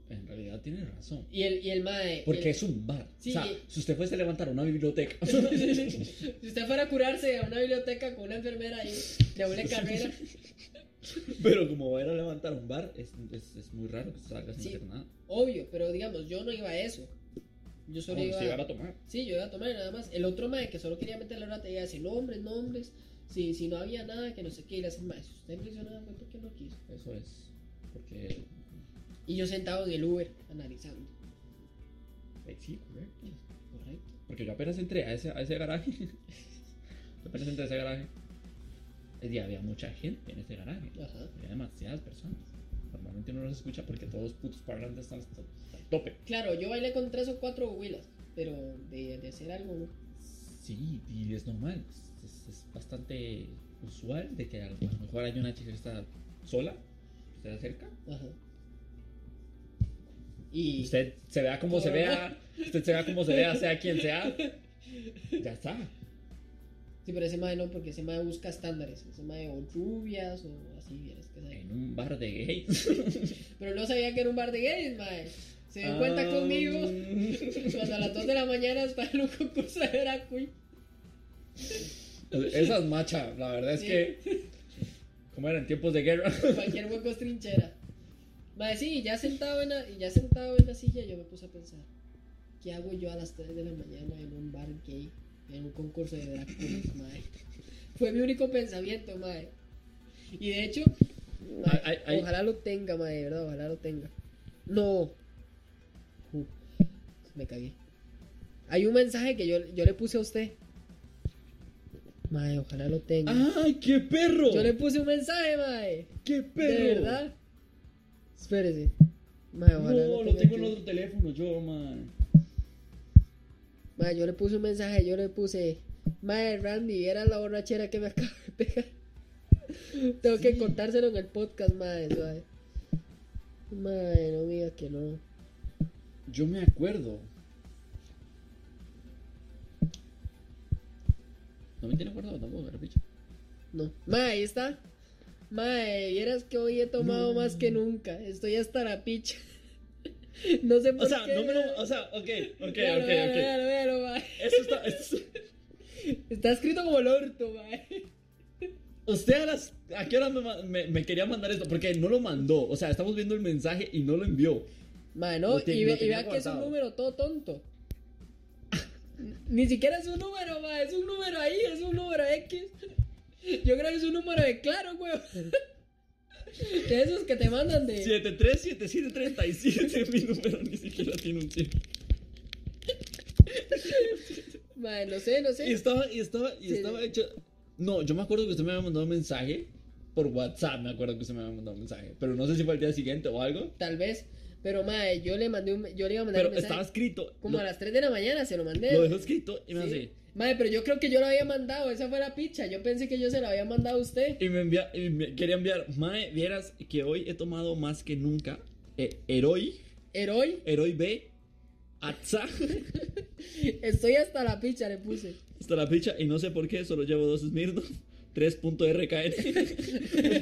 En realidad tiene razón. Y el, y el mae... Porque el- es un bar. Sí, o sea, y- si usted fuese a levantar una biblioteca. (laughs) si usted fuera a curarse a una biblioteca con una enfermera ahí de doble carrera, (laughs) pero como va a ir a levantar un bar, es, es, es muy raro que salga sin Sí. hacer nada. obvio, pero digamos, yo no iba a eso. Yo solo Como iba si llegara a tomar. Sí, yo iba a tomar y nada más. El otro mae que solo quería meter la rata iba a decir nombres, nombres. Si, si no había nada, que no sé qué. Y hacen, mae, si usted nada fue porque no quiso. Eso es. Porque. Y yo sentado en el Uber, analizando. eh, Sí, correcto. Correcto. Porque yo apenas entré a ese, a ese garaje. yo (laughs) apenas entré a ese garaje. Día había mucha gente en ese garaje. Ajá. Había demasiadas personas. Normalmente uno no los escucha porque todos los putos parlantes están hasta el tope. Claro, yo bailé con tres o cuatro huilas. Pero de, de hacer algo, ¿no? Sí, y es normal. Es, es- bastante usual de que a lo mejor hay una chica que está sola, se acerca, Ajá. Y. usted se vea como se vea, usted se vea como se vea, sea quien sea, ya está. Sí, pero ese mae no, porque ese mae busca estándares. Ese mae o rubias o así, vieras que sabe. En un bar de gays. (laughs) Pero no sabía que era un bar de gays, mae. Se dio cuenta Ah. conmigo cuando a las 2 de la mañana estaba en un concurso de drag queen. Esa es macha, la verdad es Sí. que. Como eran tiempos de guerra. Cualquier hueco es trinchera. Mae, sí, ya sentado, en la, ya sentado en la silla, yo me puse a pensar: ¿qué hago yo a las 3 de la mañana en un bar gay? En un concurso de drag queens, mae. Fue mi único pensamiento, mae. Y de hecho, mae, Ay, ay, ay. ojalá lo tenga, mae, de verdad, ojalá lo tenga. No. Uh, me cagué. Hay un mensaje que yo, yo le puse a usted. Mae, ojalá lo tenga. ¡Ay, qué perro! Yo le puse un mensaje, mae. ¡Qué perro! ¿De verdad? Espérese. Mae, ojalá No, lo tenga tengo en otro teléfono yo, man. Mae, yo le puse un mensaje, yo le puse, Mae, Randy, era la borrachera que me acaba de pegar. (laughs) Tengo que contárselo en el podcast, Mae, suave. Mae, no diga que no. Yo me acuerdo. No me tiene acuerdo tampoco, picha. No. Mae, ahí está. Mae, vieras que hoy he tomado No. más que nunca. Estoy hasta la picha. (laughs) no sé por O sea, qué. no me lo. O sea, ok, ok, Véalo, ok, véalo, ok. véalo, véalo, mae. Esto está. esto (laughs) está- escrito como el orto, mae. Usted a las. ¿A qué hora me, me, me quería mandar esto? Porque no lo mandó. O sea, estamos viendo el mensaje y no lo envió. Mae, no, Lo y, ve- vea que es un guardado. número todo tonto. Ni siquiera es un número, mae, es un número ahí, es un número X. Yo creo que es un número de claro, weón. (laughs) De esos que te mandan de. 737737, mi número ni siquiera tiene un chip. Mae, no sé, no sé. Y estaba, y estaba, y Sí. estaba hecho. No, yo me acuerdo que usted me había mandado un mensaje. Por WhatsApp me acuerdo que usted me había mandado un mensaje. Pero no sé si fue al día siguiente o algo. Tal vez. Pero, mae, yo le mandé un. Yo le iba a mandar Pero un mensaje. estaba escrito. Como lo, a las 3 de la mañana se lo mandé. lo dejó escrito y me Sí. hace. Mae, pero yo creo que yo lo había mandado. Esa fue la picha. Yo pensé que yo se lo había mandado a usted. Y me envía, y me quería enviar. Mae, vieras que hoy he tomado más que nunca. Eh, Heroi, Heroi, Heroi B, Atza, (laughs) estoy hasta la picha, le puse. hasta la ficha. Y no sé por qué, solo llevo dos Smirnoff. 3.rkn.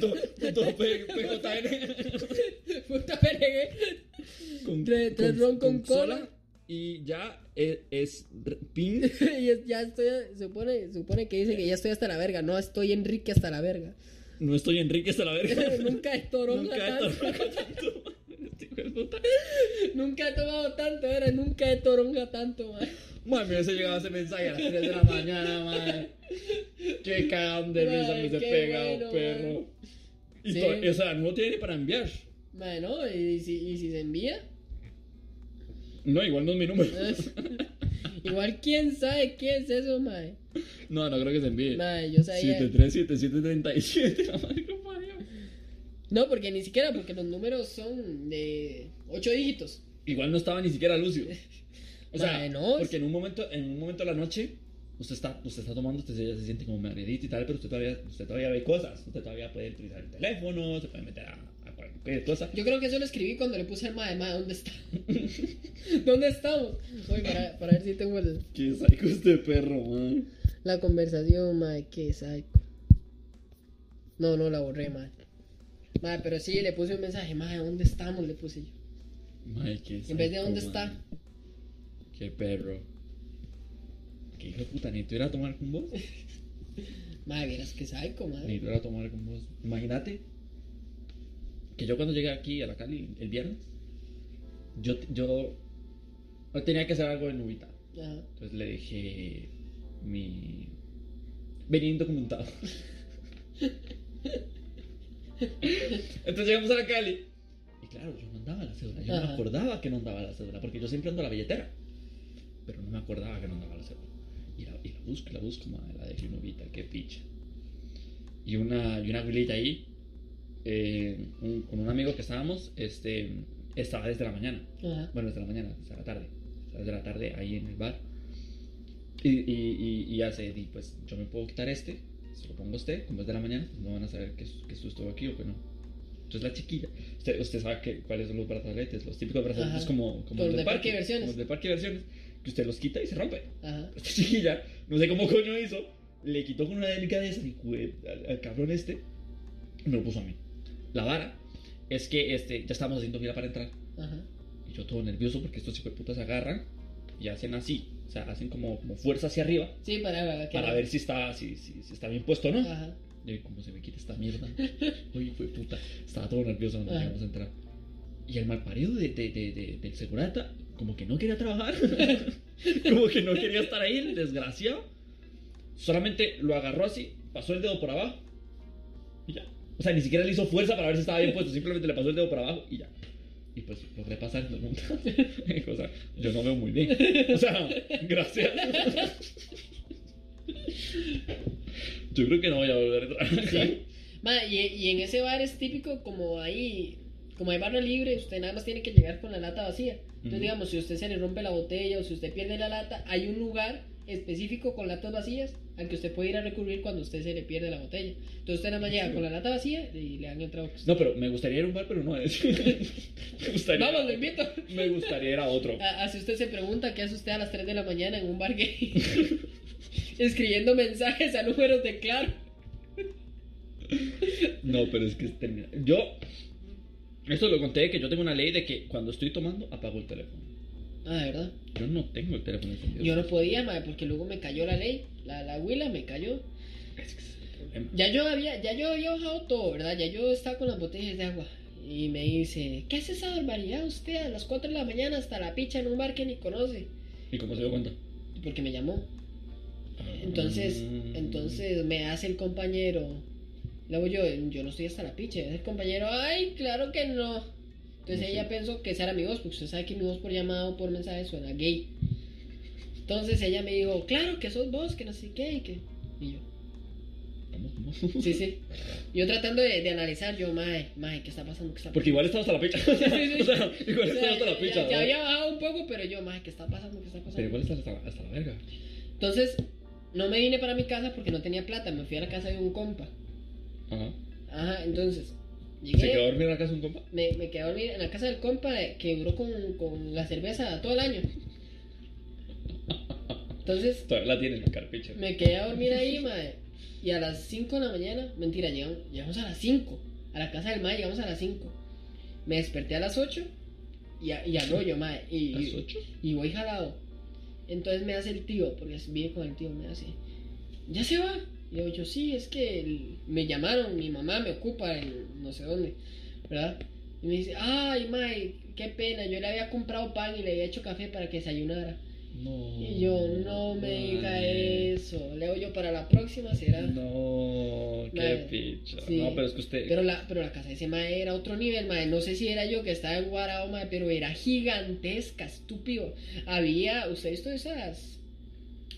punto, punto P- PJN. Puta PNG. con, Tres- tres ron con cola. Y ya es, es r- pin. (laughs) y es- ya estoy, supone, supone que dice que ya estoy hasta la verga. No, estoy Enrique hasta la verga. No estoy Enrique hasta la verga. (laughs) Nunca he toronja Nunca he tanto. tomado tanto. (laughs) Este hijo de puta. Nunca he tomado tanto, era. Nunca he toronja tanto, man. Mami, me hubiese llegado ese mensaje a las 3 de la mañana, man. Qué cagón de risa me se qué pega, bueno, perro. Y Sí. o sea, no tiene ni para enviar. Man, ¿no? ¿Y si, y si se envía? No, igual no es mi número. (laughs) Igual, ¿quién sabe qué es eso, man? No, no creo que se envíe. Man, yo sabía. 737737, la madre parió. No, porque ni siquiera, porque los números son de 8 dígitos. Igual no estaba ni siquiera Lucio. (laughs) O sea, porque en un momento, en un momento de la noche, usted está, usted está tomando, usted se, se siente como mareadito y tal, pero usted todavía, usted todavía ve cosas. Usted todavía puede utilizar el teléfono, se puede meter a, a cualquier cosa. Yo creo que eso lo escribí cuando le puse al mae, mae, ¿dónde está? (laughs) ¿Dónde estamos? Oye, para, para ver si tengo el- Qué psycho este perro, man. la conversación, mae, qué psycho. No, no la borré, mae. Mae, pero sí, le puse un mensaje, mae, ¿dónde estamos? Le puse yo. Mae, qué En vez de psycho, dónde está. Qué perro. Qué hijo de puta, necesito ir a tomar con vos. Mae, vieras que psycho, mae. Necesito ir a tomar con vos. Imagínate que yo cuando llegué aquí a la Cali el viernes, yo, yo tenía que hacer algo en Nubita. Ajá. Entonces le dije mi. Venía indocumentado. Entonces llegamos a la Cali. Y claro, yo no andaba la cédula. Yo no me Ajá. acordaba que no andaba la cédula. Porque yo siempre ando la billetera. Pero no me acordaba que no andaba la cédula. Y la, y la busco, y la busco, madre. La dejé en Nubita, qué picha. Y una, y una abuelita ahí. eh, un- con un amigo que estábamos. Este. Estaba desde la mañana. Ajá. Bueno, desde la mañana, desde la tarde. Desde la tarde ahí en el bar. Y, y, y, y hace, di, pues yo me puedo quitar este, se lo pongo a usted, como es de la mañana, pues no van a saber que, que esto estuvo aquí o que no. Entonces la chiquilla, usted, usted sabe que, cuáles son los brazaletes, los típicos brazaletes Ajá. como, como los de de parque parque, de diversiones. como de parque de versiones, usted los quita y se rompe. Ajá. (laughs) Esta chiquilla, no sé cómo coño hizo, le quitó con una delicadeza al, al cabrón este, y me lo puso a mí. La vara es que este, ya estábamos haciendo fila para entrar. Ajá. Y yo todo nervioso porque estos putas agarran y hacen así. O sea, hacen como, como fuerza hacia arriba Sí, para, para, que- para ver si está, si, si, si está bien puesto o no. Ajá. Y yo, ¿cómo se me quita esta mierda? (laughs) Uy, fue puta. Estaba todo nervioso cuando llegamos a entrar. Y el malparido de, de, de, de- del segurata, como que no quería trabajar. (laughs) como que no quería estar ahí, el desgraciado. Solamente lo agarró así, pasó el dedo por abajo y ya. O sea, ni siquiera le hizo fuerza para ver si estaba bien puesto, simplemente le pasó el dedo por abajo y ya. Y pues logré pasar el mundo. o sea, yo no veo muy bien. O sea, gracias. yo creo que no voy a volver a trabajar. Sí. Ma, y, y en ese bar es típico como ahí, como hay barra libre, usted nada más tiene que llegar con la lata vacía. Entonces, digamos, si usted se le rompe la botella o si usted pierde la lata, hay un lugar específico con latas vacías al que usted puede ir a recurrir cuando usted se le pierde la botella. Entonces usted nada más llega con la lata vacía y le dan el trago. No, pero me gustaría ir a un bar, pero no es. (laughs) me gustaría. Vamos, lo invito. Me gustaría ir a otro. Así usted se pregunta qué hace usted a las 3 de la mañana en un bar gay. (laughs) Escribiendo mensajes a números de claro. No, pero es que es termina- Yo. Esto lo conté que yo tengo una ley de que cuando estoy tomando apago el teléfono. Ah, de verdad. Yo no tengo el teléfono encendido. Yo no podía, madre, porque luego me cayó la ley. La, la huila me cayó. Es que es el problema. Ya yo había, ya yo había bajado todo, ¿verdad? Ya yo estaba con las botellas de agua. Y me dice, ¿qué hace esa barbaridad usted a las 4 de la mañana hasta la picha en un bar que ni conoce? ¿Y cómo se dio cuenta? Porque me llamó. Entonces, Mm. entonces me hace el compañero. Luego yo, yo no estoy hasta la picha. El compañero, ay, claro que no. Entonces ella pensó que esa era mi voz, porque usted sabe que mi voz por llamado o por mensaje suena gay. Entonces ella me dijo, claro que sos vos, que no sé qué, y que. Y yo, sí, sí. (laughs) Yo tratando de, de analizar, yo, mae, mae, ¿qué está pasando? ¿Qué está pasando? Porque igual estaba hasta la picha. (laughs) sí, sí. (laughs) o sea, igual O sea, hasta la picha. ya, ya había bajado un poco, pero yo, mae, ¿qué está pasando? ¿Qué está Pero pasando? igual estaba hasta, hasta la verga. Entonces, no me vine para mi casa porque no tenía plata, me fui a la casa de un compa. Ajá. Ajá, entonces, ¿Se quedó a dormir en la casa de un compa? me, me quedé a dormir en la casa del compa que duró con, con la cerveza todo el año. Entonces, Todavía la tiene en la carpicha. me quedé a dormir ahí, mae. Y a las 5 de la mañana, mentira, llegamos, llegamos a las 5. A la casa del mae llegamos a las 5. Me desperté a las 8 y, a- y arroyo, mae. Y, ¿Las ocho? y voy jalado. Entonces me hace el tío, porque vive con el tío, me hace, ¿ya se va? Y yo, yo sí, es que el- me llamaron, mi mamá me ocupa en no sé dónde, ¿verdad? Y me dice, ay, mae, qué pena, yo le había comprado pan y le había hecho café para que desayunara. No. Y yo, no me diga eso. Leo yo para la próxima será. No, qué picha. sí. No, pero es que usted. Pero la, pero la casa de ese mae era otro nivel, mae. No sé si era yo que estaba en Guarao, mae, pero era gigantesca, estúpido. Había, ¿usted ha visto esas,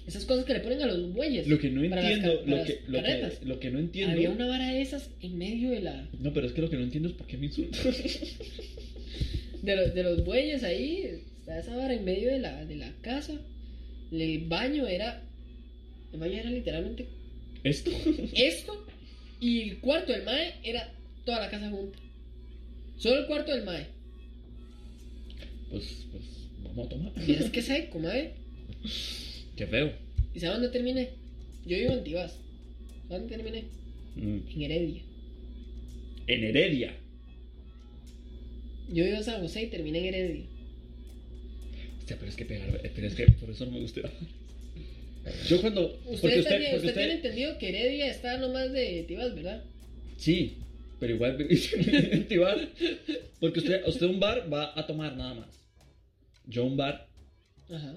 esas cosas que le ponen a los bueyes? Lo que no entiendo, lo que, lo, que, lo que no entiendo. Había una vara de esas en medio de la, No, pero es que lo que no entiendo es por qué me insultas. (laughs) de los, de los bueyes ahí. Está esa vara en medio de la, de la casa. El baño era, el baño era literalmente ¿Esto? esto y el cuarto del mae era toda la casa junta. Solo el cuarto del mae. Pues, pues, vamos a tomar. Miras que seco, mae. (laughs) Qué feo. ¿Y sabes dónde terminé? Yo vivo en Tibás. ¿Sabes dónde terminé? Mm. En Heredia. en Heredia. Yo vivo en San José y terminé en Heredia. Hostia, pero es que pegar, pero es que por eso no me gusta. (laughs) Yo cuando. Usted, porque usted, bien- porque usted tiene entendido que Heredia está nomás de Tibas, ¿verdad? Sí, pero igual (laughs) en Tibás. Porque usted, usted un bar va a tomar nada más. Yo un bar. Ajá.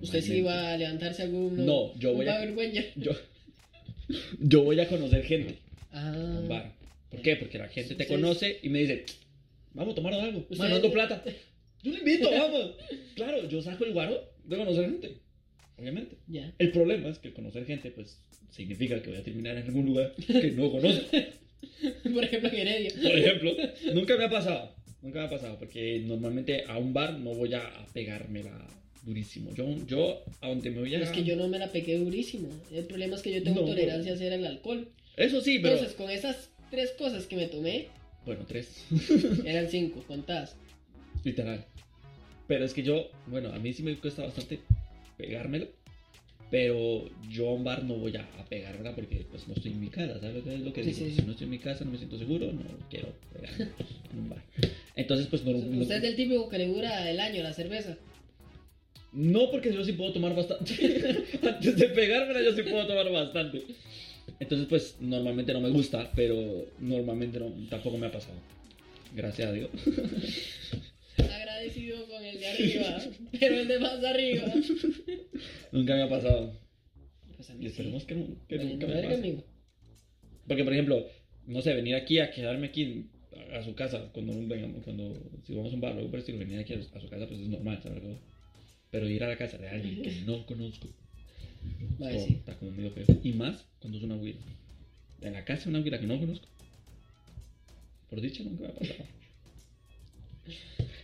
¿Usted sí va a levantarse algún... No, yo voy a- vergüenza? (laughs) Yo, yo voy a conocer gente Ah. bar. ¿Por qué? Porque la gente te conoce y me dice, vamos a tomar algo. Mandando (laughs) plata. Yo le invito, vamos. Claro, yo saco el guaro de conocer gente. Obviamente. El problema es que conocer gente, pues, significa que voy a terminar en algún lugar que no conozco. (laughs) Por ejemplo, en Heredia. Por ejemplo, nunca me ha pasado. Nunca me ha pasado, porque normalmente a un bar no voy a a pegármela durísimo. Yo, yo a donde me voy a... Es que yo no me la pegué durísimo. El problema es que yo tengo No, tolerancia a hacer el alcohol. Eso sí, pero... Entonces, con esas tres cosas que me tomé, Bueno, tres. (laughs) eran cinco, contadas. Literal. Pero es que yo, bueno, a mí sí me cuesta bastante pegármela. Pero yo a un bar no voy a, a pegármela porque pues no estoy en mi casa, ¿sabes es lo que Sí, digo? sí. Si no estoy en mi casa, no me siento seguro, no quiero pegarme en un bar. Entonces pues no, (laughs) no, Usted es del típico que le dura el año la cerveza. No porque yo sí puedo tomar bastante. (laughs) Antes de pegármela yo sí puedo tomar bastante. Entonces pues normalmente no me gusta, pero normalmente no, tampoco me ha pasado. Gracias a Dios. Agradecido con el de arriba, (laughs) pero el de más arriba. Nunca me ha pasado. Pues a Y sí. esperemos que, nunca me pase. Porque, por ejemplo, no sé, venir aquí a quedarme aquí a, a su casa, cuando cuando, si vamos a un bar o algo por venir aquí a, a su casa, pues es normal, ¿sabes? Pero ir a la casa de alguien que no conozco, Vale, como- sí. está como medio feo. Y más cuando es una huila. En la casa de una huila que no conozco. Por dicha nunca me ha pasado.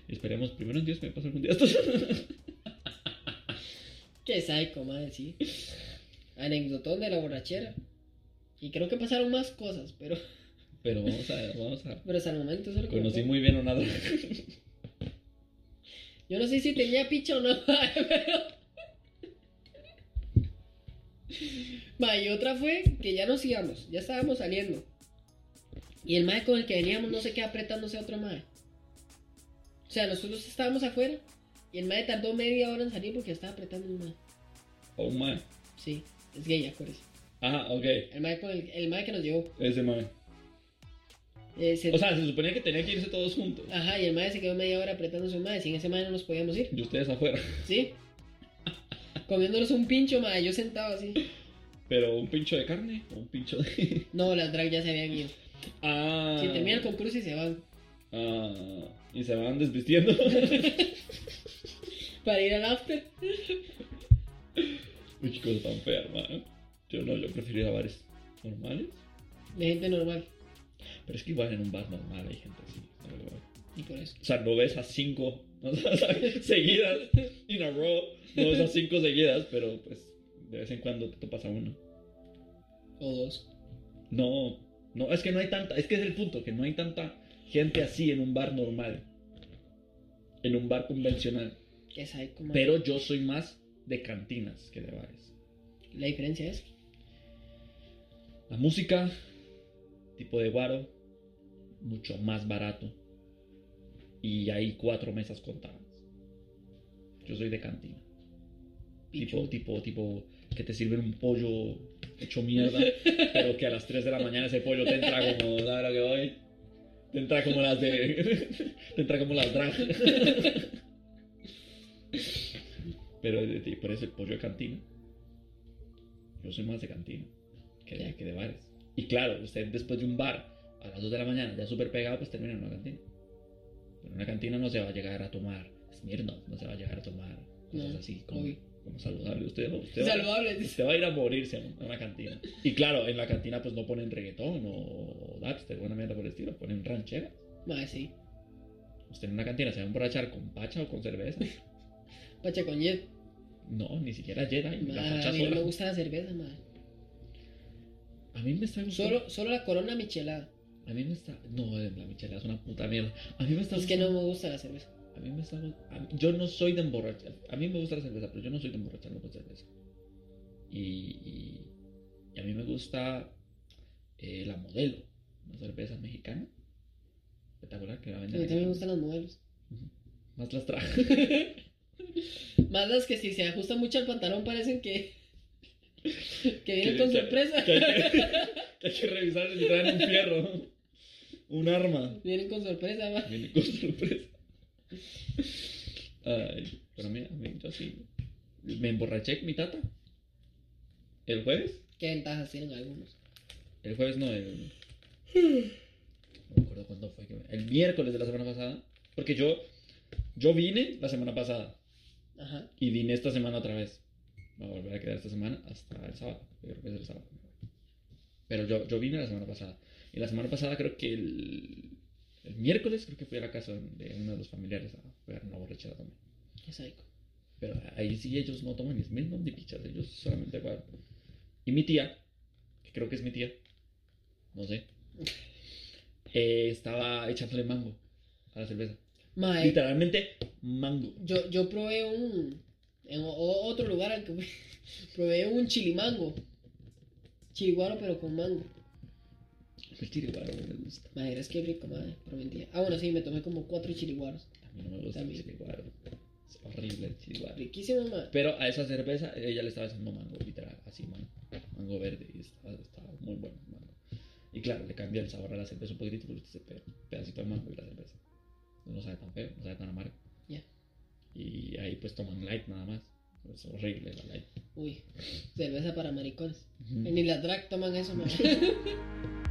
Y esperemos primero en Dios que me pase algún día esto. Qué psycho, madre, sí. Anecdotón de la borrachera. Y creo que pasaron más cosas, pero, Pero vamos a ver, vamos a pero hasta el momento eso es lo que me Conocí muy bien a una droga. Yo no sé si tenía picha o no, (laughs) pero... Ma, y otra fue que ya nos íbamos, ya estábamos saliendo. Y el mae con el que veníamos no se queda apretándose a otro mae. O sea, nosotros estábamos afuera y el mae tardó media hora en salir porque estaba apretando un mae. Oh, man. Sí, es gay, acuérdese. Ajá, ok. El mae, con el, el mae que nos llevó. Ese man. Eh, se- O sea, se suponía que tenía que irse todos juntos. Ajá, y el mae se quedó media hora apretándose un mae. Sin ese mae no nos podíamos ir. Y ustedes afuera. ¿Sí? Comiéndonos un pincho, mae. Yo sentado así. Pero un pincho de carne o un pincho de. (laughs) No, las drag ya se habían ido. Ah. Si termina el concurso y se van. Ah. Y se van desvistiendo. (laughs) Para ir al after. Uy, qué cosa tan fea, hermano. Yo no, yo prefiero ir a bares normales. De gente normal. Pero es que igual en un bar normal hay gente así. Y por eso. O sea, no ves a cinco (laughs) o sea, seguidas in a row. No ves a cinco seguidas, pero pues de vez en cuando te topas a uno. O dos. No, no, es que no hay tanta, es que es el punto, que no hay tanta gente así en un bar normal. En un bar convencional. Es ahí como. Pero yo soy más de cantinas que de bares. La diferencia es. La música, tipo de guaro, mucho más barato. Y hay cuatro mesas contadas. Yo soy de cantina. Tipo, tipo, tipo, que te sirven un pollo hecho mierda, (laughs) pero que a las 3 de la mañana ese pollo te entra como, ¿sabes lo que voy? Te entra como las de. (laughs) te entra como las drag. (laughs) pero de- por eso el pollo de cantina. Yo soy más de cantina que de, Ya. que de bares. Y claro, usted después de un bar a las 2 de la mañana, ya súper pegado, pues termina en una cantina. Pero en una cantina no se va a llegar a tomar Smirnoff, no se va a llegar a tomar cosas No, así como, como saludable. Usted, no, usted, va, Saludable. dice. usted va a ir a morirse a una cantina. Y claro, en la cantina pues no ponen reggaetón o dubstep, buena mierda por el estilo, ponen ranchera. Mae, sí. Usted en una cantina se va a emborrachar con pacha o con cerveza. (laughs) Pacha con jet. No, ni siquiera Jedi, la Mae, pacha a mí no sola. me gusta la cerveza, mae. A mí me está gustando. Solo, solo la corona michelada. A mí me está. No, la michelada es una puta mierda. A mí me está Es que no gustando- me gusta la cerveza. A mí me está. a yo no soy de emborrachar. A mí me gusta la cerveza, pero yo no soy de emborracharme con cerveza. Y, y, y a mí me gusta eh, la modelo, una cerveza mexicana. espectacular que la A venden. mí también me gustan las modelos. Más las traje. (laughs) Más las que si se ajustan mucho al pantalón parecen que. (laughs) que vienen Que- con que- sorpresa. Que hay que, (laughs) que hay que revisar si traen un fierro. Un arma. Vienen con sorpresa, va. Viene con sorpresa. Ay, pero mira, yo sí. Me emborraché con mi tata. El jueves. ¿Qué ventajas tienen algunos? El jueves no, el. No me acuerdo cuándo fue. que me- El miércoles de la semana pasada. Porque yo. Yo vine la semana pasada. Ajá. Y vine esta semana otra vez. Voy a volver a quedar esta semana hasta el sábado. Yo creo que es el sábado. Pero yo, yo vine la semana pasada. Y la semana pasada creo que el, el miércoles creo que fui a la casa de uno de los familiares a pegar una borrachera también. Qué. Pero ahí sí ellos no toman ni smirnoff ni pichas. Ellos solamente juegan. Y mi tía, que creo que es mi tía, no sé, eh, estaba echándole mango a la cerveza. Mae, Literalmente mango. yo, yo probé un. En otro lugar al que fui, (laughs) probé un chilimango. Chiliguaro, pero con mango. El chiriguaro no me gusta. Madre, es que rico, madre. Prometía. Ah, bueno, sí, me tomé como cuatro chiliguaros. A mí no me gusta También. el chiriguaro. Es horrible el chiriguaro. Riquísimo, madre. Pero a esa cerveza ella le estaba haciendo mango, literal, así mango, mango verde y estaba, estaba muy bueno el mango. Y claro, le cambia el sabor a la cerveza un poquitito porque ese pe- pedacito de mango y la cerveza. No sabe tan feo, no sabe tan amargo. Y ahí pues toman light nada más. Es horrible la light. Uy, cerveza para maricones. Ujú. Ni las drag toman eso, madre. (laughs)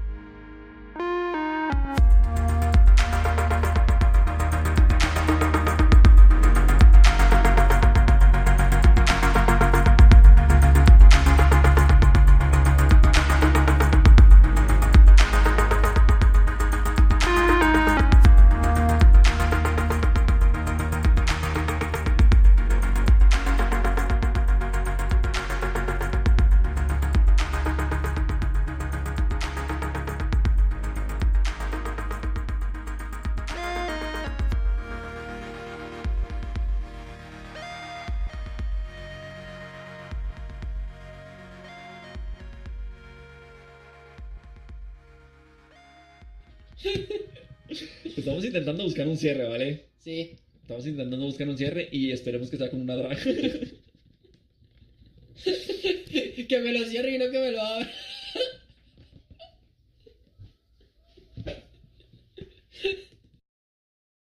buscar un cierre, ¿vale? Sí. Estamos intentando buscar un cierre y esperemos que sea con una drag. (laughs) que me lo cierre y no que me lo abra.